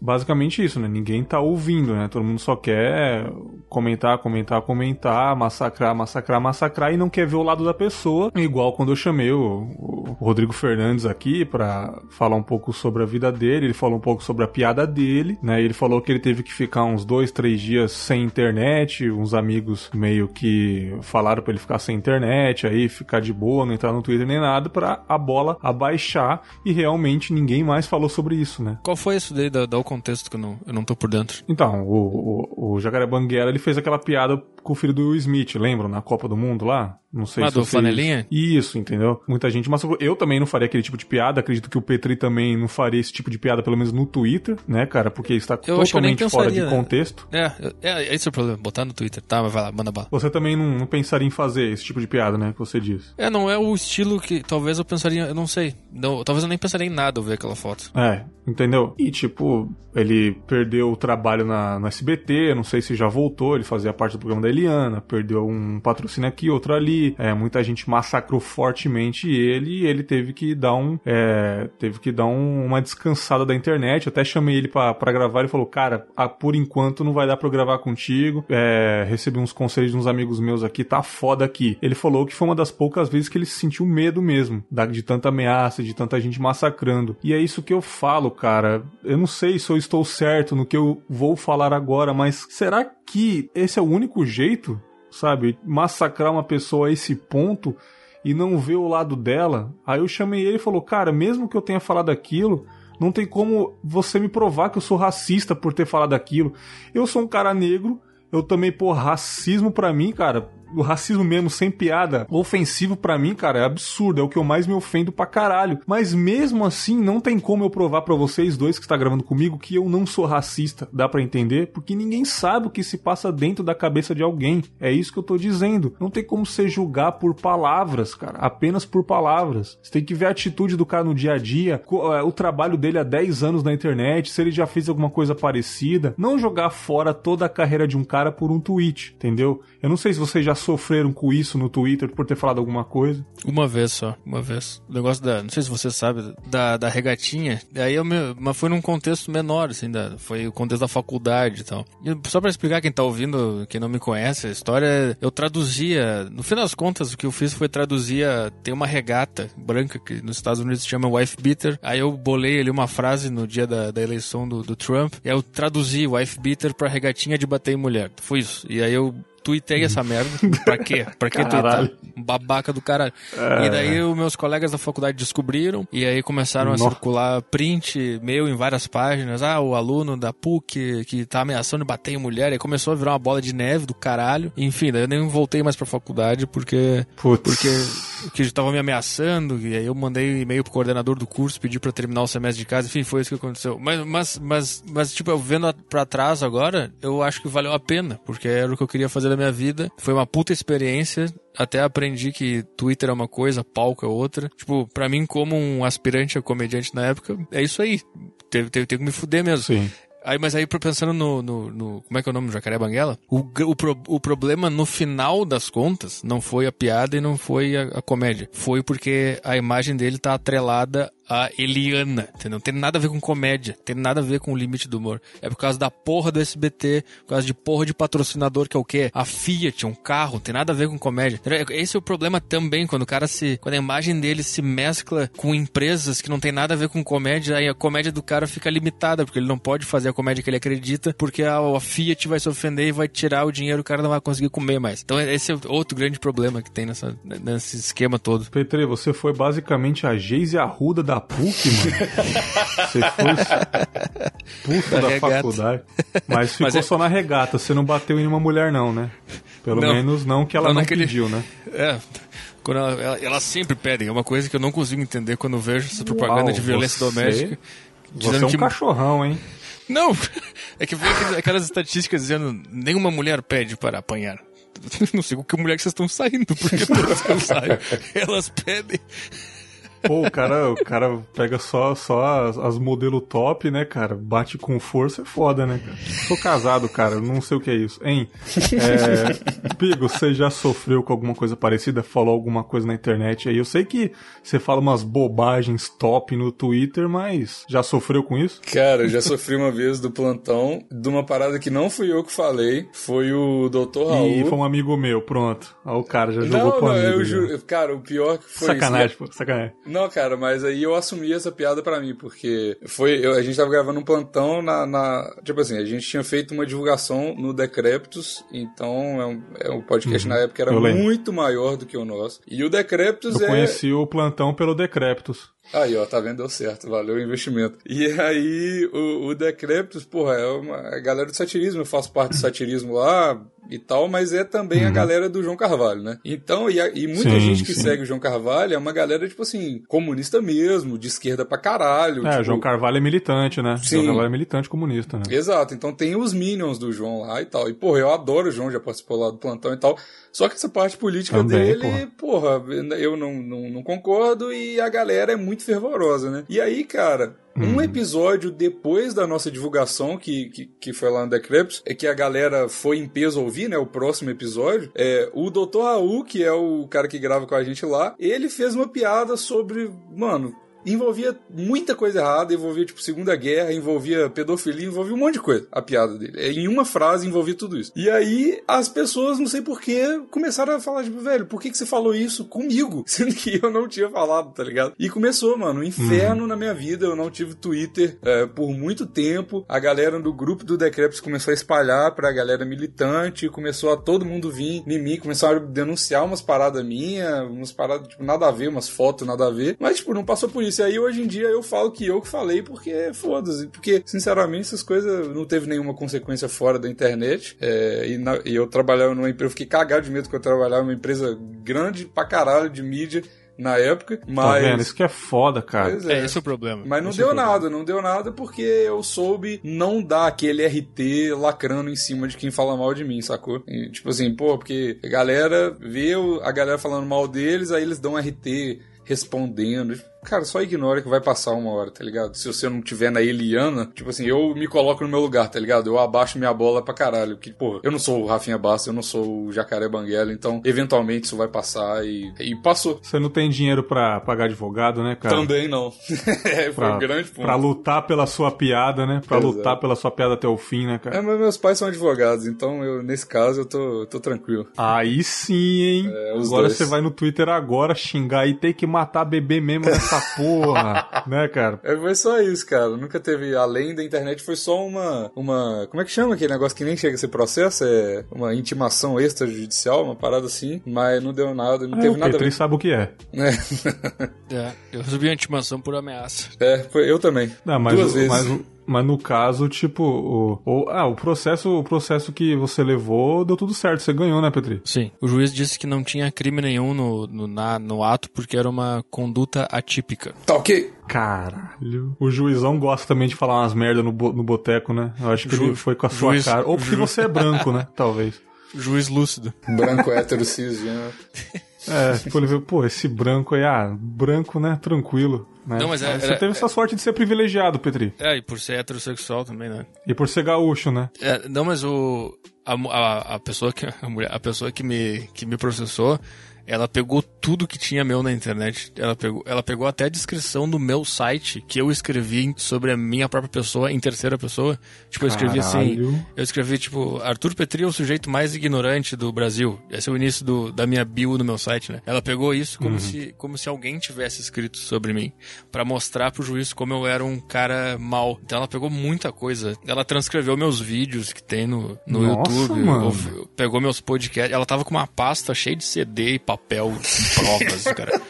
basicamente isso, né? Ninguém tá ouvindo, né? Todo mundo só quer comentar, comentar, comentar, massacrar, massacrar, massacrar e não quer ver o lado da pessoa. Igual quando eu chamei o, o Rodrigo Fernandes aqui para falar um pouco sobre a vida dele, ele falou um pouco sobre a piada dele, né? Ele falou que ele teve que ficar uns dois, três dias sem internet, uns amigos meio que falaram para ele ficar sem internet, aí ficar de boa, não entrar no Twitter nem nada, para a bola abaixar e realmente ninguém mais falou sobre isso, né? Qual foi isso daí? Dá, dá o contexto que eu não, eu não tô por dentro. Então, o, o, o Jacaré Banguela, ele fez aquela piada com o filho do Will Smith, lembram? Na Copa do Mundo lá? Não sei ah, se do flanelinha? Isso, entendeu? Muita gente, mas eu também não faria aquele tipo de piada, acredito que o Petri também não faria esse tipo de piada, pelo menos no Twitter, né, cara? Porque está eu totalmente fora de né? contexto. É, é, esse é o problema, botar no Twitter, tá? Mas vai lá, manda bala. Você também não, não, pensaria em fazer esse tipo de piada, né, que você diz. É, não é o estilo que talvez eu pensaria, eu não sei, não, talvez eu nem pensaria em nada ao ver aquela foto. É, entendeu? E tipo, ele perdeu o trabalho na, no SBT, não sei se já voltou, ele fazia parte do programa da Eliana, perdeu um patrocínio aqui, outro ali, é, muita gente massacrou fortemente ele e ele teve que dar um, é, teve que dar um, uma descansada da internet, eu até chamei ele para gravar, ele falou, cara, a, por enquanto não vai dar pra eu gravar contigo, é, recebi uns conselhos de uns amigos meus aqui, tá foda aqui. Ele falou que foi uma das poucas vezes que ele sentiu medo mesmo, de tanta ameaça, de tanta gente massacrando. E é isso que eu falo, cara, eu não sei se eu estou certo no que eu vou falar agora, mas será que esse é o único jeito, sabe? Massacrar uma pessoa a esse ponto e não ver o lado dela? Aí eu chamei ele e falou: Cara, mesmo que eu tenha falado aquilo. Não tem como você me provar que eu sou racista por ter falado aquilo. Eu sou um cara negro, eu também, pô, racismo para mim, cara, o racismo mesmo, sem piada, ofensivo para mim, cara, é absurdo. É o que eu mais me ofendo pra caralho. Mas mesmo assim, não tem como eu provar para vocês dois que está gravando comigo que eu não sou racista. Dá para entender? Porque ninguém sabe o que se passa dentro da cabeça de alguém. É isso que eu tô dizendo. Não tem como você julgar por palavras, cara. Apenas por palavras. Você tem que ver a atitude do cara no dia a dia, é, o trabalho dele há 10 anos na internet, se ele já fez alguma coisa parecida. Não jogar fora toda a carreira de um cara por um tweet, entendeu? Eu não sei se vocês já sofreram com isso no Twitter por ter falado alguma coisa? Uma vez só, uma vez. O negócio da, não sei se você sabe, da, da regatinha. Aí eu me, mas foi num contexto menor, assim, da, foi o contexto da faculdade e tal. E só para explicar quem tá ouvindo, quem não me conhece, a história, eu traduzia, no fim das contas, o que eu fiz foi traduzir, tem uma regata branca que nos Estados Unidos se chama wife beater. Aí eu bolei ali uma frase no dia da, da eleição do, do Trump, e aí eu traduzi wife beater pra regatinha de bater em mulher. Foi isso. E aí eu tuitei essa merda. Pra quê? Pra que tuitar? Babaca do caralho. É. E daí os meus colegas da faculdade descobriram e aí começaram Nossa. a circular print meu em várias páginas. Ah, o aluno da PUC que tá ameaçando bater em mulher. E começou a virar uma bola de neve do caralho. Enfim, daí eu nem voltei mais pra faculdade porque... Putz. Porque que tava me ameaçando. E aí eu mandei e-mail pro coordenador do curso, pedi pra terminar o semestre de casa. Enfim, foi isso que aconteceu. Mas, mas, mas, mas tipo, eu vendo pra trás agora, eu acho que valeu a pena. Porque era o que eu queria fazer da minha vida. Foi uma puta experiência. Até aprendi que Twitter é uma coisa, palco é outra. Tipo, pra mim, como um aspirante a comediante na época, é isso aí. Teve, teve, teve que me fuder mesmo. Sim. Aí, mas aí, pensando no, no, no, Como é que é o nome do Jacaré Banguela? O, o, pro, o problema, no final das contas, não foi a piada e não foi a, a comédia. Foi porque a imagem dele tá atrelada a Eliana, entendeu? Tem nada a ver com comédia, tem nada a ver com o limite do humor. É por causa da porra do SBT, por causa de porra de patrocinador que é o quê? A Fiat, um carro, tem nada a ver com comédia. Esse é o problema também, quando o cara se. Quando a imagem dele se mescla com empresas que não tem nada a ver com comédia, aí a comédia do cara fica limitada, porque ele não pode fazer a comédia que ele acredita, porque a, a Fiat vai se ofender e vai tirar o dinheiro, o cara não vai conseguir comer mais. Então esse é outro grande problema que tem nessa, nesse esquema todo. Petre, você foi basicamente a Geise Arruda da da PUC, mano. Você foi (laughs) expulso da, da faculdade. Mas ficou Mas é... só na regata. Você não bateu em nenhuma mulher, não, né? Pelo não. menos não que ela não, não naquele... pediu, né? É. Quando ela, ela, elas sempre pedem. É uma coisa que eu não consigo entender quando eu vejo essa propaganda Uau, de violência você... doméstica. Você é um que... cachorrão, hein? Não, (laughs) É que vem aquelas estatísticas dizendo nenhuma mulher pede para apanhar. (laughs) Não sei com que mulher que vocês estão saindo, porque todas que eu saio, elas pedem. Pô, o cara, o cara pega só, só as, as modelo top, né, cara? Bate com força é foda, né, cara? Sou casado, cara, não sei o que é isso. Hein? É, (laughs) Pigo, você já sofreu com alguma coisa parecida? Falou alguma coisa na internet aí? Eu sei que você fala umas bobagens top no Twitter, mas já sofreu com isso? Cara, eu já sofri uma vez do plantão de uma parada que não fui eu que falei, foi o Dr. Raul. E foi um amigo meu, pronto. Aí o cara já jogou não, pro não, amigo. Eu ju... Cara, o pior que foi Sacanagem, isso, pô, sacanagem. Não, cara, mas aí eu assumi essa piada para mim, porque foi. Eu, a gente tava gravando um plantão na, na, Tipo assim, a gente tinha feito uma divulgação no Decreptus, então é um, é um podcast uhum, na época era muito maior do que o nosso. E o Decreptus eu é. Eu conheci o plantão pelo Decreptus. Aí, ó, tá vendo? Deu certo, valeu o investimento. E aí, o, o Decreptus, porra, é uma a galera do satirismo, eu faço parte do satirismo lá e tal, mas é também uhum. a galera do João Carvalho, né? Então, e, a, e muita sim, gente que sim. segue o João Carvalho é uma galera, tipo assim, comunista mesmo, de esquerda pra caralho. É, tipo... o João Carvalho é militante, né? Sim. João Carvalho é militante comunista, né? Exato, então tem os minions do João lá e tal. E, porra, eu adoro o João, já participou lá do plantão e tal. Só que essa parte política Também, dele, porra. porra, eu não, não, não, concordo e a galera é muito fervorosa, né? E aí, cara, um uhum. episódio depois da nossa divulgação, que, que, que foi lá no Decreps, é que a galera foi em peso ouvir, né? O próximo episódio. É, o Dr. Raul, que é o cara que grava com a gente lá, ele fez uma piada sobre, mano, envolvia muita coisa errada, envolvia, tipo, Segunda Guerra, envolvia pedofilia, envolvia um monte de coisa, a piada dele. É, em uma frase envolvia tudo isso. E aí, as pessoas, não sei porquê, começaram a falar, tipo, velho, por que, que você falou isso comigo? (laughs) Sendo que eu não tinha falado, tá ligado? E começou, mano, um inferno uhum. na minha vida, eu não tive Twitter é, por muito tempo, a galera do grupo do Decreps começou a espalhar pra galera militante, começou a todo mundo vir em mim, começaram a denunciar umas paradas minhas, umas paradas, tipo, nada a ver, umas fotos nada a ver, mas, tipo, não passou por isso. E aí, hoje em dia, eu falo que eu que falei porque foda-se. Porque, sinceramente, essas coisas não teve nenhuma consequência fora da internet. É, e, na, e eu trabalhava numa empresa, eu fiquei cagado de medo que eu trabalhava numa empresa grande pra caralho de mídia na época, mas... Tá vendo? Isso que é foda, cara. É. é, esse é o problema. Mas não esse deu é nada, não deu nada porque eu soube não dar aquele RT lacrando em cima de quem fala mal de mim, sacou? E, tipo assim, pô, porque a galera vê a galera falando mal deles, aí eles dão RT respondendo. Cara, só ignora que vai passar uma hora, tá ligado? Se você não tiver na Eliana, tipo assim, eu me coloco no meu lugar, tá ligado? Eu abaixo minha bola pra caralho. Que, pô, eu não sou o Rafinha Bassa, eu não sou o Jacaré Banguela, então eventualmente isso vai passar e, e passou. Você não tem dinheiro pra pagar advogado, né, cara? Também não. (laughs) é, foi pra, um grande ponto. Pra lutar pela sua piada, né? Pra Exato. lutar pela sua piada até o fim, né, cara? É, mas meus pais são advogados, então eu, nesse caso eu tô, tô tranquilo. Aí sim, hein? É, agora dois. você vai no Twitter agora xingar e tem que matar bebê mesmo nessa (laughs) porra (laughs) né, cara? É, foi só isso, cara. Nunca teve, além da internet, foi só uma, uma. Como é que chama aquele negócio que nem chega a ser processo? É uma intimação extrajudicial, uma parada assim. Mas não deu nada, não ah, teve nada. Ele sabe o que é. É. (laughs) é. Eu recebi uma intimação por ameaça. É, eu também. Não, mas, Duas o, vezes. Mas o, mas no caso, tipo, o, o, ah, o processo, o processo que você levou deu tudo certo, você ganhou, né, Petri? Sim. O juiz disse que não tinha crime nenhum no, no, na, no ato porque era uma conduta atípica. Tá ok. Caralho. O juizão gosta também de falar umas merda no, no boteco, né? Eu acho que Ju, ele foi com a sua juiz, cara. Ou porque ju... você é branco, né? (laughs) Talvez. Juiz lúcido. Branco hétero cisgênero. (laughs) É, tipo, ele viu, pô, esse branco aí, ah, branco, né? Tranquilo. Né? Não, mas é, você teve essa sorte de ser privilegiado, Petri. É, e por ser heterossexual também, né? E por ser gaúcho, né? É, não, mas o. A, a, a pessoa que a, mulher, a pessoa que me, que me processou, ela pegou tudo que tinha meu na internet. Ela pegou, ela pegou até a descrição do meu site que eu escrevi sobre a minha própria pessoa em terceira pessoa. Tipo, eu escrevi assim, Caralho. assim. Eu escrevi, tipo, Arthur Petri é o sujeito mais ignorante do Brasil. Esse é o início do, da minha bio no meu site, né? Ela pegou isso como, uhum. se, como se alguém tivesse escrito sobre mim. para mostrar pro juiz como eu era um cara mal. Então ela pegou muita coisa. Ela transcreveu meus vídeos que tem no, no Nossa, YouTube. Mano. Pegou meus podcasts. Ela tava com uma pasta cheia de CD e papel provas, cara.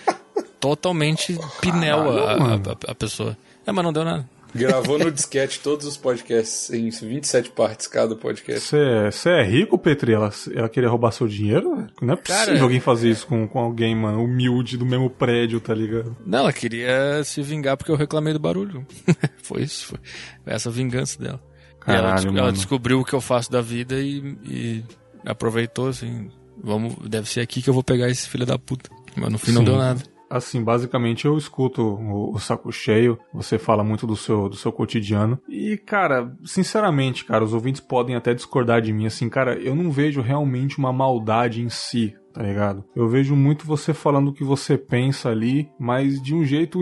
Totalmente pinel a, a, a, pessoa. É, mas não deu nada. Gravou no disquete todos os podcasts em 27 partes cada podcast. Você é, é rico, Petri? Ela, ela queria roubar seu dinheiro? Não é possível Cara, alguém fazer isso com, com alguém, mano, humilde do mesmo prédio, tá ligado? Não, ela queria se vingar porque eu reclamei do barulho. (laughs) foi isso, foi essa vingança dela. Caralho, ela, ela, descobriu o que eu faço da vida e, e, aproveitou, assim. Vamos, deve ser aqui que eu vou pegar esse filho da puta. Mas no fim Sim. não deu nada. Assim, basicamente eu escuto o, o, saco cheio, você fala muito do seu, do seu cotidiano. E, cara, sinceramente, cara, os ouvintes podem até discordar de mim, assim, cara, eu não vejo realmente uma maldade em si, tá ligado? Eu vejo muito você falando o que você pensa ali, mas de um jeito,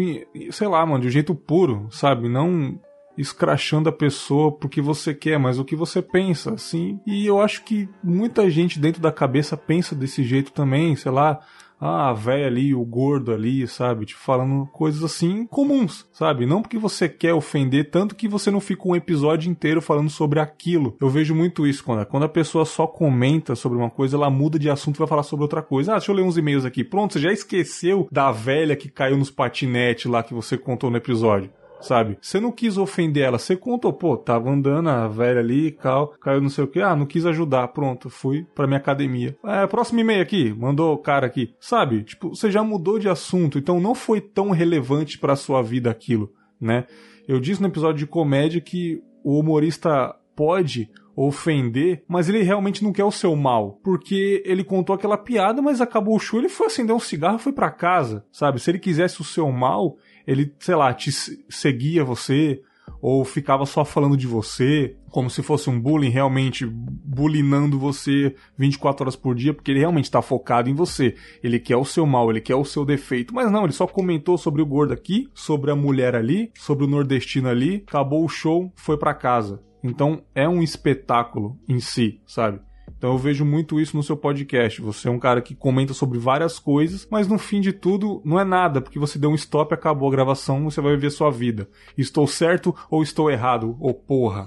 sei lá, mano, de um jeito puro, sabe? Não escrachando a pessoa porque você quer, mas o que você pensa, assim. E eu acho que muita gente dentro da cabeça pensa desse jeito também, sei lá. Ah, a véia ali, o gordo ali, sabe? Tipo, falando coisas assim comuns, sabe? Não porque você quer ofender, tanto que você não fica um episódio inteiro falando sobre aquilo. Eu vejo muito isso quando, quando a pessoa só comenta sobre uma coisa, ela muda de assunto e vai falar sobre outra coisa. Ah, deixa eu ler uns e-mails aqui. Pronto, você já esqueceu da velha que caiu nos patinetes lá que você contou no episódio sabe? Você não quis ofender ela, você contou, pô, tava andando a velha ali, cal, caiu não sei o que, ah, não quis ajudar, pronto, fui pra minha academia. É, próximo e-mail aqui, mandou o cara aqui, sabe? Tipo, você já mudou de assunto, então não foi tão relevante pra sua vida aquilo, né? Eu disse no episódio de comédia que o humorista pode ofender, mas ele realmente não quer o seu mal, porque ele contou aquela piada, mas acabou o show, ele foi acender um cigarro e foi para casa, sabe? Se ele quisesse o seu mal, ele, sei lá, te seguia você, ou ficava só falando de você, como se fosse um bullying, realmente bulinando você 24 horas por dia, porque ele realmente está focado em você. Ele quer o seu mal, ele quer o seu defeito. Mas não, ele só comentou sobre o gordo aqui, sobre a mulher ali, sobre o nordestino ali, acabou o show, foi para casa. Então é um espetáculo em si, sabe? Então eu vejo muito isso no seu podcast. Você é um cara que comenta sobre várias coisas, mas no fim de tudo não é nada, porque você deu um stop, acabou a gravação, você vai viver sua vida. Estou certo ou estou errado? Ô oh, porra.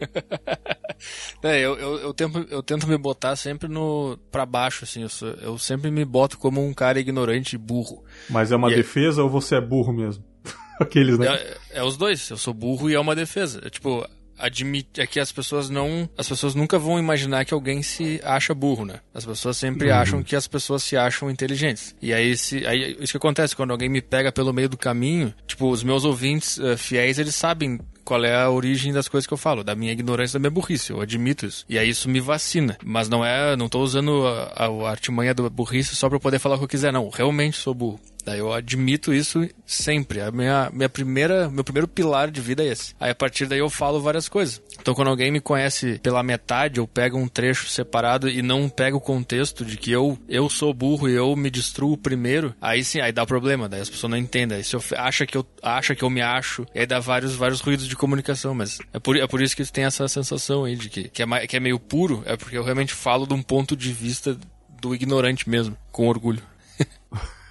(laughs) é, eu, eu, eu, tento, eu tento me botar sempre no para baixo, assim. Eu, sou, eu sempre me boto como um cara ignorante e burro. Mas é uma e defesa é... ou você é burro mesmo? (laughs) Aqueles, né? É, é, os dois. Eu sou burro e é uma defesa. É, tipo, admite é que as pessoas não as pessoas nunca vão imaginar que alguém se acha burro né as pessoas sempre uhum. acham que as pessoas se acham inteligentes e aí se aí isso que acontece quando alguém me pega pelo meio do caminho tipo os meus ouvintes uh, fiéis eles sabem qual é a origem das coisas que eu falo, da minha ignorância, da minha burrice, eu admito isso. E aí isso me vacina. Mas não é, não tô usando a, a, a artimanha da burrice só pra poder falar o que eu quiser, não. Realmente sou burro. Daí eu admito isso sempre. A minha, minha primeira, meu primeiro pilar de vida é esse. Aí a partir daí eu falo várias coisas. Então quando alguém me conhece pela metade, eu pego um trecho separado e não pego o contexto de que eu, eu sou burro e eu me destruo primeiro, aí sim, aí dá problema, daí as pessoas não entendem. Aí se eu acha que eu acha que eu me acho, aí dá vários vários ruídos de comunicação, mas é por, é por isso que tem essa sensação aí de que, que, é, que é meio puro, é porque eu realmente falo de um ponto de vista do ignorante mesmo, com orgulho.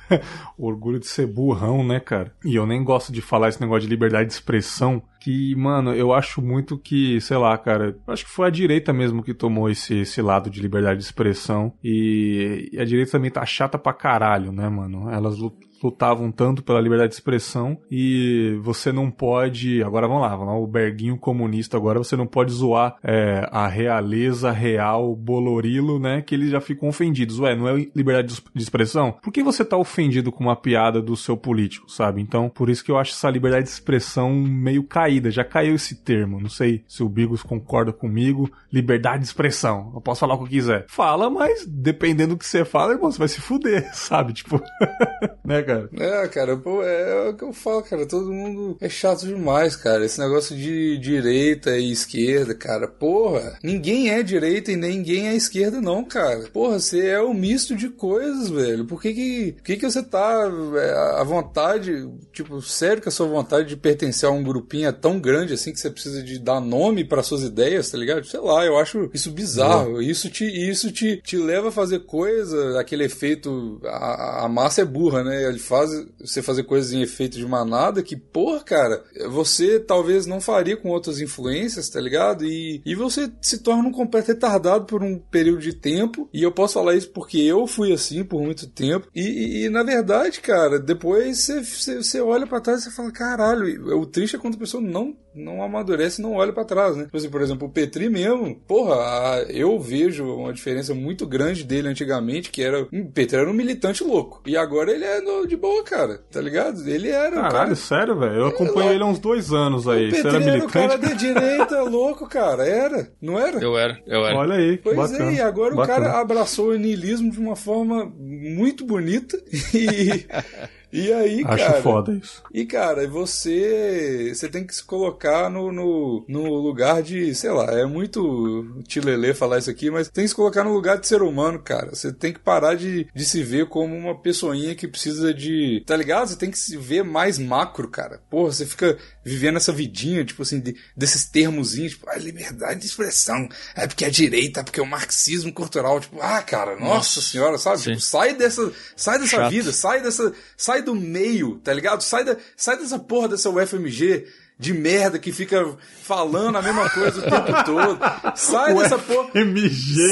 (laughs) Orgulho de ser burrão, né, cara? E eu nem gosto de falar esse negócio de liberdade de expressão, que, mano, eu acho muito que, sei lá, cara, acho que foi a direita mesmo que tomou esse, esse lado de liberdade de expressão. E, e a direita também tá chata pra caralho, né, mano? Elas lutavam tanto pela liberdade de expressão e você não pode. Agora vamos lá, vamos lá, o Berguinho comunista agora, você não pode zoar é, a realeza real Bolorilo, né? Que eles já ficam ofendidos. Ué, não é liberdade de expressão? Por que você tá ofendido com uma piada do seu político, sabe? Então, por isso que eu acho essa liberdade de expressão meio caída. Já caiu esse termo. Não sei se o Bigos concorda comigo. Liberdade de expressão. Eu posso falar o que eu quiser. Fala, mas dependendo do que você fala, irmão, você vai se fuder, (laughs) sabe? Tipo, (laughs) né, cara? Cara. É, cara, pô, é, é, o que eu falo, cara. Todo mundo é chato demais, cara. Esse negócio de direita e esquerda, cara. Porra, ninguém é direita e ninguém é esquerda, não, cara. Porra, você é um misto de coisas, velho. Por que que, por que, que você tá é, à vontade, tipo, sério que a sua vontade de pertencer a um grupinho é tão grande assim que você precisa de dar nome para suas ideias, tá ligado? Sei lá, eu acho isso bizarro. Isso te, isso te, te leva a fazer coisa, aquele efeito. A, a massa é burra, né? Ele faz você fazer coisas em efeito de manada que, porra, cara, você talvez não faria com outras influências, tá ligado? E, e você se torna um completo retardado por um período de tempo. E eu posso falar isso porque eu fui assim por muito tempo. E, e, e na verdade, cara, depois você, você, você olha para trás e fala: caralho, o triste é quando a pessoa não não amadurece e não olha para trás, né? Tipo assim, por exemplo, o Petri mesmo, porra, eu vejo uma diferença muito grande dele antigamente, que era. O hum, Petri era um militante louco. E agora ele é no, de boa, cara. Tá ligado? Ele era. Caralho, cara... sério, velho? Eu acompanhei ele há uns dois anos aí. O Petri Você era militante? era o cara de direita, (laughs) louco, cara. Era, não era? Eu era, eu era. Olha aí. Pois bacana, é, e agora bacana. o cara abraçou o niilismo de uma forma muito bonita e. (laughs) E aí, Acho cara. foda isso. E, cara, você. Você tem que se colocar no, no, no lugar de. Sei lá, é muito tilelê falar isso aqui, mas tem que se colocar no lugar de ser humano, cara. Você tem que parar de, de se ver como uma pessoinha que precisa de. Tá ligado? Você tem que se ver mais macro, cara. Porra, você fica vivendo essa vidinha, tipo assim, de, desses termozinhos, tipo, ah, liberdade de expressão. É porque é direita, é porque é o marxismo cultural. Tipo, ah, cara, nossa, nossa senhora, sabe? Tipo, sai dessa, sai dessa Chato. vida, sai dessa. Sai do meio, tá ligado? Sai, da, sai dessa porra dessa UFMG de merda que fica falando a mesma coisa o tempo (laughs) todo. Sai dessa porra.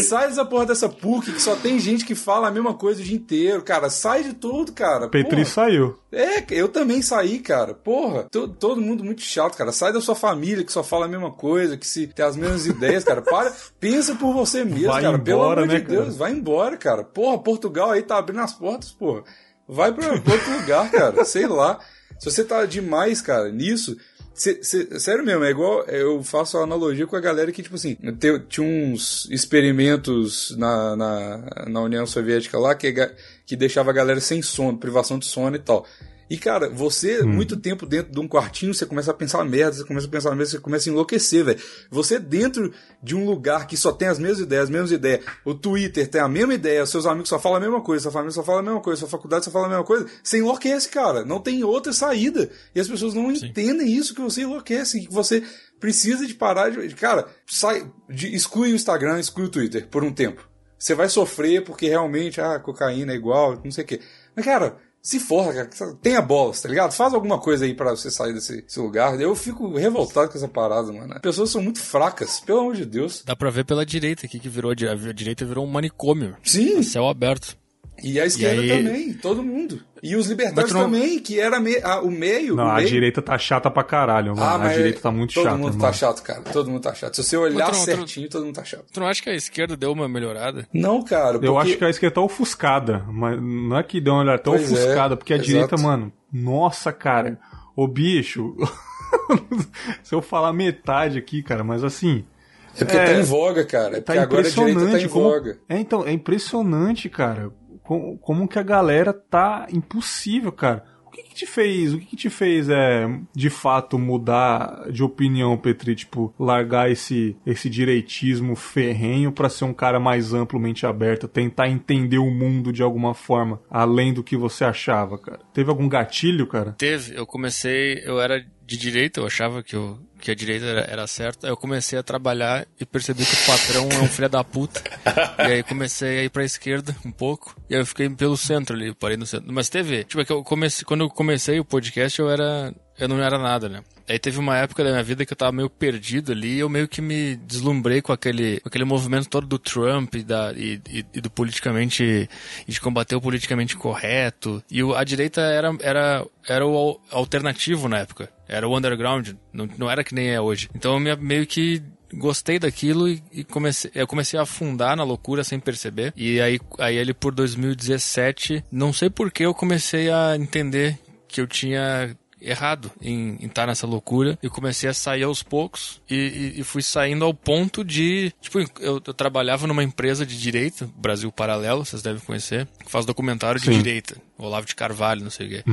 Sai dessa porra dessa PUC que só tem gente que fala a mesma coisa o dia inteiro, cara. Sai de tudo, cara. Petri porra. saiu. É, eu também saí, cara. Porra, to- todo mundo muito chato, cara. Sai da sua família que só fala a mesma coisa, que se tem as mesmas ideias, cara. Para, (laughs) pensa por você mesmo, Vai cara. Pelo embora, amor né, de Deus, cara? vai embora, cara. Porra, Portugal aí tá abrindo as portas, porra. Vai pra pra outro lugar, cara. Sei lá. Se você tá demais, cara, nisso. Cê- cê- sério mesmo, é igual. Eu faço a analogia com a galera que, tipo assim, te- tinha uns experimentos na, na, na União Soviética lá que, que deixava a galera sem sono, privação de sono e tal. E, cara, você, muito tempo dentro de um quartinho, você começa a pensar merda, você começa a pensar merda, você começa a enlouquecer, velho. Você dentro de um lugar que só tem as mesmas ideias, as mesmas ideias, o Twitter tem a mesma ideia, os seus amigos só falam a mesma coisa, sua família só fala a mesma coisa, sua faculdade só fala a mesma coisa, você enlouquece, cara. Não tem outra saída. E as pessoas não entendem isso, que você enlouquece, que você precisa de parar de. de- Cara, sai, de- exclui o Instagram, exclui o Twitter por um tempo. Você vai sofrer porque realmente, ah, cocaína é igual, não sei o quê. Mas, cara, se forra, cara, tenha bolas, tá ligado? Faz alguma coisa aí pra você sair desse, desse lugar. Eu fico revoltado com essa parada, mano. As pessoas são muito fracas, pelo amor de Deus. Dá pra ver pela direita aqui que virou. A di- a direita virou um manicômio. Sim, Céu aberto. E a esquerda aí- também, todo mundo. E os libertários não- também, que era me- ah, o meio. Não, o a meio... direita tá chata pra caralho, mano. Ah, a mas direita tá muito todo chata, mundo mano. tá chato, cara. Todo mundo tá chato. Se você olhar não- não- certinho, todo mundo tá chato. Tu não acha que a esquerda deu uma melhorada? Não, cara. Eu porque- acho que a esquerda tá ofuscada, mas não é que deu uma olhada, tá Pois é, ofuscada, porque a exato. direita, mano, nossa, cara, ô bicho, (laughs) se eu falar metade aqui, cara, mas assim, É porque É, tá em voga, cara. É tá porque agora a direita tá impressionante em como... voga. É, então, é impressionante, cara, como, como que a galera tá impossível, cara. O que que te fez, o que que te fez, é, de fato, mudar de opinião, Petri? Tipo, largar esse, esse direitismo ferrenho pra ser um cara mais amplamente aberto, tentar entender o mundo de alguma forma, além do que você achava, cara? Teve algum gatilho, cara? Teve, eu comecei, eu era de direita, eu achava que, eu, que a direita era, era certa. Eu comecei a trabalhar e percebi que o patrão é um filho da puta. e aí comecei a ir pra esquerda um pouco. E aí eu fiquei pelo centro ali, parei no centro. Mas teve, tipo, é que eu comecei, quando eu comecei o podcast, eu era. Eu não era nada, né? Aí teve uma época da minha vida que eu tava meio perdido ali e eu meio que me deslumbrei com aquele, com aquele movimento todo do Trump e, da, e, e- e do politicamente. e de combater o politicamente correto. E o- a direita era, era, era o al- alternativo na época. Era o underground. Não, não era que nem é hoje. Então eu me- meio que gostei daquilo e, e comecei, eu comecei a afundar na loucura sem perceber. E aí, aí ele por 2017, não sei por que eu comecei a entender que eu tinha errado em estar nessa loucura. E comecei a sair aos poucos e, e- e fui saindo ao ponto de tipo eu, eu trabalhava numa empresa de direito Brasil Paralelo vocês devem conhecer que faz documentário de Sim. direita Olavo de Carvalho não sei o quê.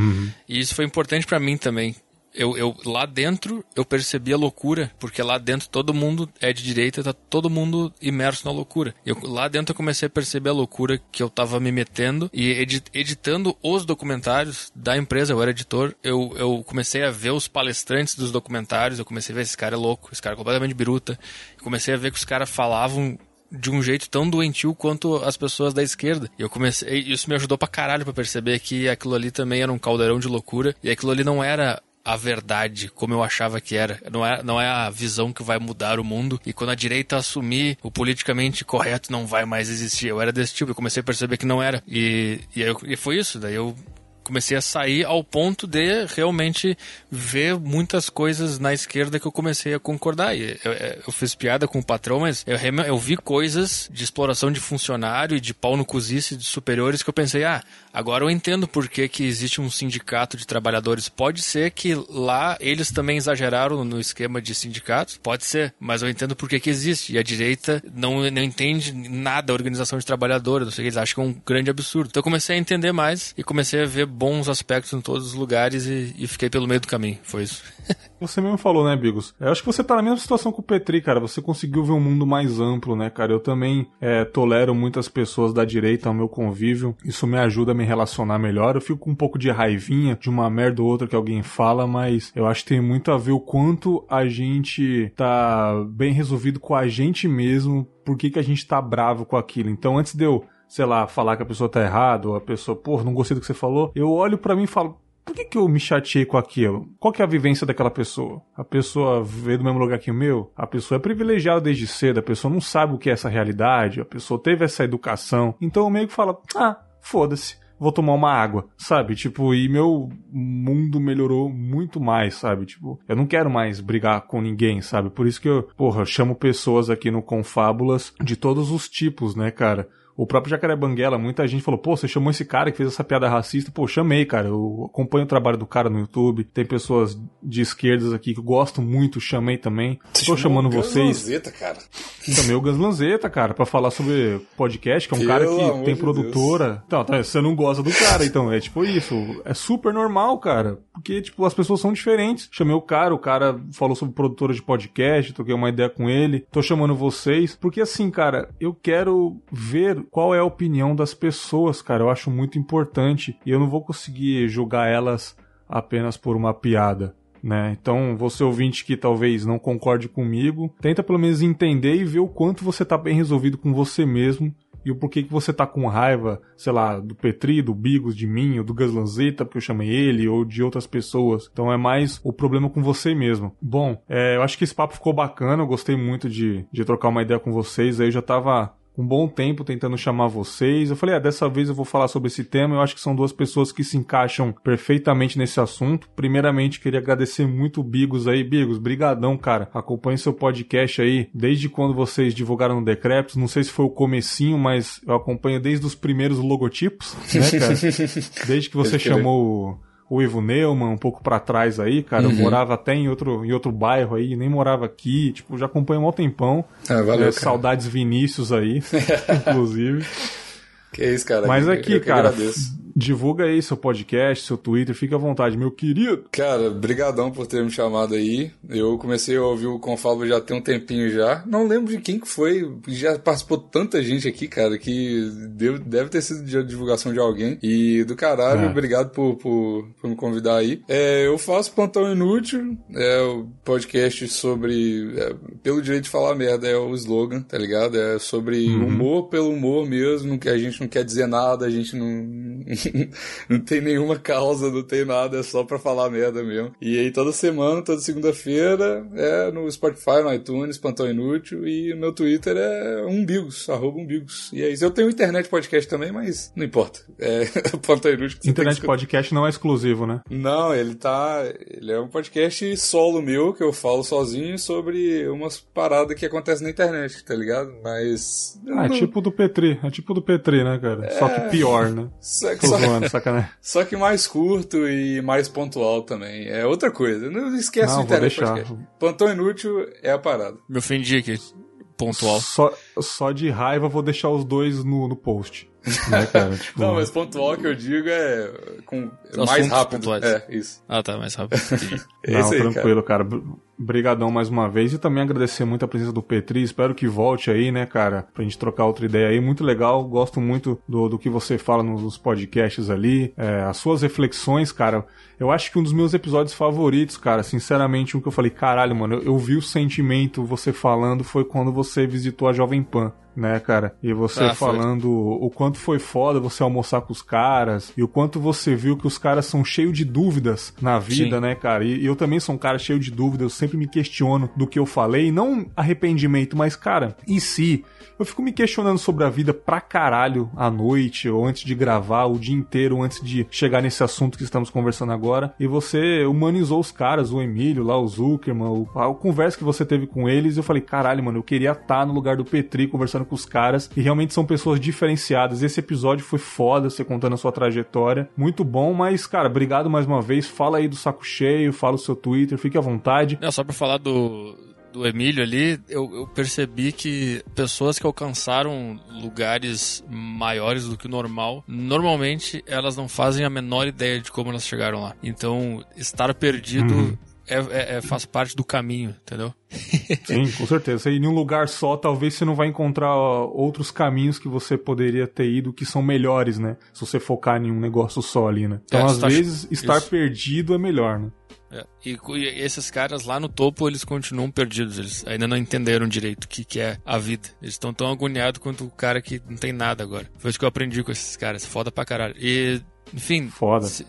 E isso foi importante pra mim também eu, eu lá dentro eu percebi a loucura, porque lá dentro todo mundo é de direita, tá todo mundo imerso na loucura. Eu, lá dentro eu comecei a perceber a loucura que eu tava me metendo e edi- editando os documentários da empresa, eu era editor, eu, eu comecei a ver os palestrantes dos documentários, eu comecei a ver esse cara é louco, esse cara é completamente biruta. Comecei a ver que os caras falavam de um jeito tão doentio quanto as pessoas da esquerda. E eu comecei, isso me ajudou pra caralho pra perceber que aquilo ali também era um caldeirão de loucura e aquilo ali não era a verdade como eu achava que era. Não é, não é a visão que vai mudar o mundo. E quando a direita assumir o politicamente correto não vai mais existir. Eu era desse tipo, eu comecei a perceber que não era. E, e, eu- e foi isso. Daí eu comecei a sair ao ponto de realmente ver muitas coisas na esquerda que eu comecei a concordar. E eu, eu fiz piada com o patrão, mas eu, eu vi coisas de exploração de funcionário e de pau no cozice de superiores que eu pensei, ah, agora eu entendo por que, que existe um sindicato de trabalhadores. Pode ser que lá eles também exageraram no esquema de sindicatos, pode ser, mas eu entendo por que, que existe. E a direita não, não entende nada da organização de trabalhadores, não sei o que, eles acham que é um grande absurdo. Então eu comecei a entender mais e comecei a ver bons aspectos em todos os lugares e, e fiquei pelo meio do caminho. Foi isso. (laughs) Você mesmo falou, né, Bigos? Eu acho que você tá na mesma situação com o Petri, cara. Você conseguiu ver um mundo mais amplo, né, cara? Eu também é, tolero muitas pessoas da direita ao meu convívio. Isso me ajuda a me relacionar melhor. Eu fico com um pouco de raivinha de uma merda ou outra que alguém fala, mas eu acho que tem muito a ver o quanto a gente tá bem resolvido com a gente mesmo, por que, que a gente tá bravo com aquilo. Então, antes de eu sei lá, falar que a pessoa tá errada, ou a pessoa, pô, não gostei do que você falou, eu olho para mim e falo, por que, que eu me chateei com aquilo? Qual que é a vivência daquela pessoa? A pessoa veio do mesmo lugar que o meu? A pessoa é privilegiada desde cedo, a pessoa não sabe o que é essa realidade, a pessoa teve essa educação. Então eu meio que falo, ah, foda-se vou tomar uma água, sabe? Tipo, e meu mundo melhorou muito mais, sabe? Tipo, eu não quero mais brigar com ninguém, sabe? Por isso que eu, porra, chamo pessoas aqui no Confábulas de todos os tipos, né, cara? O próprio Jacaré Banguela, muita gente falou, pô, você chamou esse cara que fez essa piada racista. Pô, chamei, cara. Eu acompanho o trabalho do cara no YouTube. Tem pessoas de esquerdas aqui que eu gosto muito, chamei também. Você Tô chamando vocês. Lanzeta, cara. Chamei o Gans Lanzeta, cara, pra falar sobre podcast, que é um cara que tem produtora. Deus. Então, tá, você não gosta do cara, então é tipo isso. É super normal, cara. Porque, tipo, as pessoas são diferentes. Chamei o cara, o cara falou sobre produtora de podcast, troquei uma ideia com ele. Tô chamando vocês. Porque assim, cara, eu quero ver qual é a opinião das pessoas, cara. Eu acho muito importante e eu não vou conseguir julgar elas apenas por uma piada. Né? Então, você ouvinte que talvez não concorde comigo, tenta pelo menos entender e ver o quanto você tá bem resolvido com você mesmo e o porquê que você tá com raiva, sei lá, do Petri, do Bigos, de mim, ou do Gaslanzeta, porque eu chamei ele, ou de outras pessoas. Então é mais o problema com você mesmo. Bom, é, eu acho que esse papo ficou bacana, eu gostei muito de, de trocar uma ideia com vocês. Aí eu já tava um bom tempo tentando chamar vocês. Eu falei, ah, dessa vez eu vou falar sobre esse tema. Eu acho que são duas pessoas que se encaixam perfeitamente nesse assunto. Primeiramente, queria agradecer muito o Bigos aí. Bigos, brigadão, cara. Acompanhe seu podcast aí desde quando vocês divulgaram no Decreps. Não sei se foi o comecinho, mas eu acompanho desde os primeiros logotipos, (laughs) né, cara? Desde que você chamou o Ivo Neumann, um pouco para trás aí, cara. Uhum. Eu morava até em outro, em outro bairro aí, nem morava aqui. Tipo, já acompanho um tempão. Ah, valeu, é, saudades Vinícius aí, (laughs) inclusive. Que isso, cara. Mas aqui, eu, eu cara, divulga aí seu podcast, seu Twitter, fica à vontade, meu querido. Cara, brigadão por ter me chamado aí. Eu comecei a ouvir o Confalvo já tem um tempinho já. Não lembro de quem que foi, já participou tanta gente aqui, cara, que deve, deve ter sido de divulgação de alguém. E do caralho, é. obrigado por, por, por, me convidar aí. É, eu faço Plantão Inútil, é o podcast sobre, é, pelo direito de falar merda, é o slogan, tá ligado? É sobre uhum. humor pelo humor mesmo, que a gente não quer dizer nada, a gente não, (laughs) não tem nenhuma causa, não tem nada, é só pra falar merda mesmo. E aí toda semana, toda segunda-feira, é no Spotify, no iTunes, Plantão Inútil, e meu Twitter é umbigos, arroba umbigos. E é isso. Eu tenho internet podcast também, mas não importa. É (laughs) Plantão Inútil. Internet podcast não é exclusivo, né? Não, ele tá. Ele é um podcast solo meu, que eu falo sozinho sobre umas paradas que acontecem na internet, tá ligado? Mas. Ah, é tipo do Petri, é tipo do Petri, né, cara? É... Só que pior, né? Só que, só... Zoando, sacanagem. (laughs) Só que mais curto e mais pontual também. É outra coisa. Não esquece não, o internet podcast. Plantão inútil é a parada. Me ofendi aqui. Pontual. Só, só de raiva vou deixar os dois no, no post. Né, cara? (laughs) Tipo... Não, mas pontual que eu digo é com mais rápido. Pontuais. É, isso. Ah, tá, mais rápido. (laughs) é Não, aí, tranquilo, cara. cara. Brigadão mais uma vez e também agradecer muito a presença do Petri. Espero que volte aí, né, cara, pra gente trocar outra ideia aí. Muito legal, gosto muito do, do que você fala nos podcasts ali, é, as suas reflexões, cara. Eu acho que um dos meus episódios favoritos, cara, sinceramente, um que eu falei, caralho, mano, eu, eu vi o sentimento você falando foi quando você visitou a Jovem Pan né, cara? E você Ah, foi. falando o quanto foi foda você almoçar com os caras e o quanto você viu que os caras são cheios de dúvidas na vida, Sim. né, cara? E, eu também sou um cara cheio de dúvidas, eu sempre me questiono do que eu falei, não arrependimento, mas, cara, e se? Eu fico me questionando sobre a vida pra caralho à noite, ou antes de gravar, o dia inteiro, antes de chegar nesse assunto que estamos conversando agora. E você humanizou os caras, o Emílio, lá, o Zuckerman, o, a conversa que você teve com eles. Eu falei, caralho, mano, eu queria estar no lugar do Petri conversando com os caras. E realmente são pessoas diferenciadas. Esse episódio foi foda, você contando a sua trajetória. Muito bom, mas, cara, obrigado mais uma vez. Fala aí do saco cheio, fala o seu Twitter, fique à vontade. Não, só pra falar do, do Emílio ali, eu, eu percebi que pessoas que alcançaram lugares maiores do que o normal, normalmente elas não fazem a menor ideia de como elas chegaram lá. Então, estar perdido Uhum. é, é- é- faz parte do caminho, entendeu? (laughs) Sim, com certeza. Ir em um lugar só, talvez você não vai encontrar outros caminhos que você poderia ter ido que são melhores, né? Se você focar em um negócio só ali, né? Então, É, às tá- vezes, estar isso. perdido é melhor, né? É, E, e esses caras lá no topo, eles continuam perdidos. Eles ainda não entenderam direito o que, que é a vida. Eles estão tão agoniados quanto o cara que não tem nada agora. Foi isso que eu aprendi com esses caras. Foda pra caralho. E, enfim, Foda. se-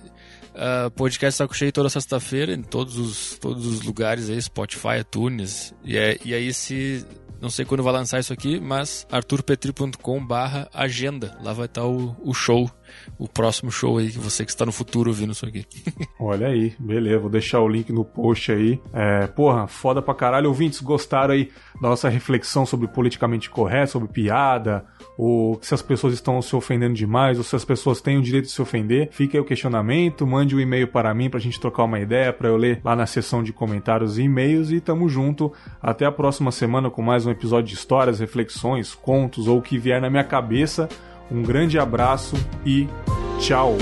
ah, podcast Saco Cheio toda sexta-feira em todos os, todos os lugares aí, Spotify, iTunes. E, é, e aí se... Não sei quando vai lançar isso aqui, mas arturpetri.com barra agenda. Lá vai estar o, o show, o próximo show aí, que você que está no futuro ouvindo isso aqui. (laughs) Olha aí, beleza, vou deixar o link no post aí. É, porra, foda pra caralho. Ouvintes, gostaram aí da nossa reflexão sobre politicamente correto, sobre piada, ou se as pessoas estão se ofendendo demais, ou se as pessoas têm o direito de se ofender. Fica aí o questionamento, mande um e-mail para mim pra gente trocar uma ideia, pra eu ler lá na seção de comentários e e-mails e tamo junto. Até a próxima semana com mais um episódio de histórias, reflexões, contos ou o que vier na minha cabeça. Um grande abraço e tchau!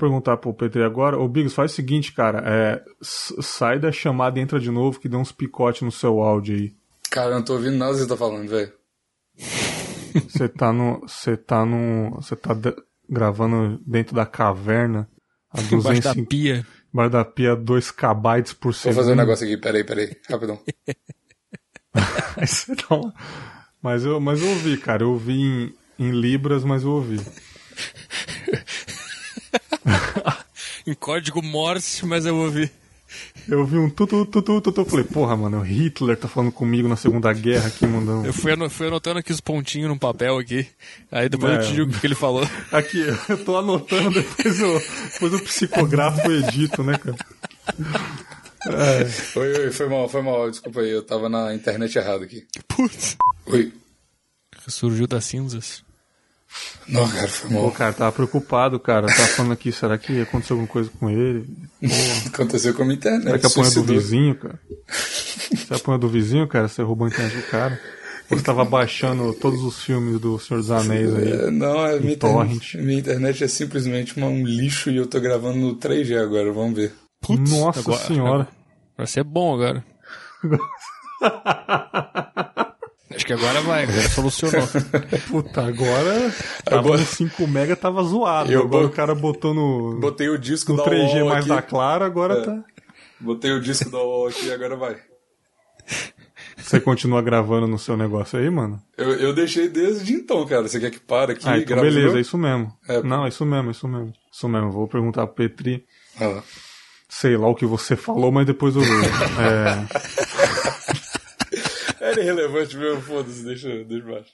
Perguntar pro Petri agora. Ô, Biggs, faz o seguinte, cara. É, sai da chamada e entra de novo que deu uns picotes no seu áudio aí. Cara, eu não tô ouvindo nada que você tá falando, velho. Você tá no. Você tá no. Você tá de- gravando dentro da caverna a (laughs) Embaixo da 250 pia. embaixo da pia 2 kbytes por Vou segundo. fazer um negócio aqui, peraí, peraí, rapidão. (laughs) Aí você dá uma- Mas eu, mas eu ouvi, cara. Eu ouvi em, em Libras, mas eu ouvi. (laughs) Em código Morse, mas eu ouvi. Eu ouvi um tutu, tutu, tutu. Eu falei, porra, mano, o Hitler tá falando comigo na Segunda Guerra aqui, mandando. Eu fui, ano- fui anotando aqui os pontinhos no papel aqui. Aí depois É. eu te digo o que ele falou. Aqui, eu tô anotando, depois eu, depois eu psicografo e edito, né, cara? Oi, oi, foi mal, foi mal, desculpa aí, eu tava na internet errada aqui. Putz. Oi. Surgiu das cinzas. Não, cara, foi Pô, mal. cara, tava preocupado, cara. Tava falando aqui, será que aconteceu alguma coisa com ele? (laughs) Aconteceu com a minha Será internet. que apanha do vizinho, cara? Você apanha do vizinho, cara? Você roubou a internet do cara? Ou você tava baixando todos os filmes do Senhor dos Anéis aí? É, não, a minha, internet, minha internet é simplesmente uma- um lixo e eu tô gravando no 3G agora, vamos ver. Putz, Nossa agora- senhora. Vai ser bom agora. (laughs) Acho que agora vai, agora solucionou. (laughs) Puta, agora tava Agora- no 5 mega, tava zoado. Eu agora bot- o cara botou no, Botei o disco no da 3G UOL mais aqui. da Clara, agora É. tá... Botei o disco da UOL aqui e agora vai. Você continua gravando no seu negócio aí, mano? Eu, eu deixei desde então, cara. Você quer que pare aqui Ah, e então grave beleza, é isso mesmo. É. Não, é isso mesmo, é isso mesmo. Isso mesmo, vou perguntar pro Petri, Ah sei lá o que você falou, mas depois eu vejo. (laughs) é... Era irrelevante mesmo, foda-se, deixa, deixa baixo.